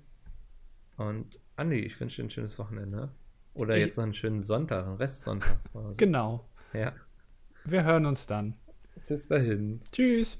Und Andi, ich wünsche dir ein schönes Wochenende. Oder ich, jetzt noch einen schönen Sonntag, einen Restsonntag. So. Genau. Ja. Wir hören uns dann. Bis dahin. Tschüss.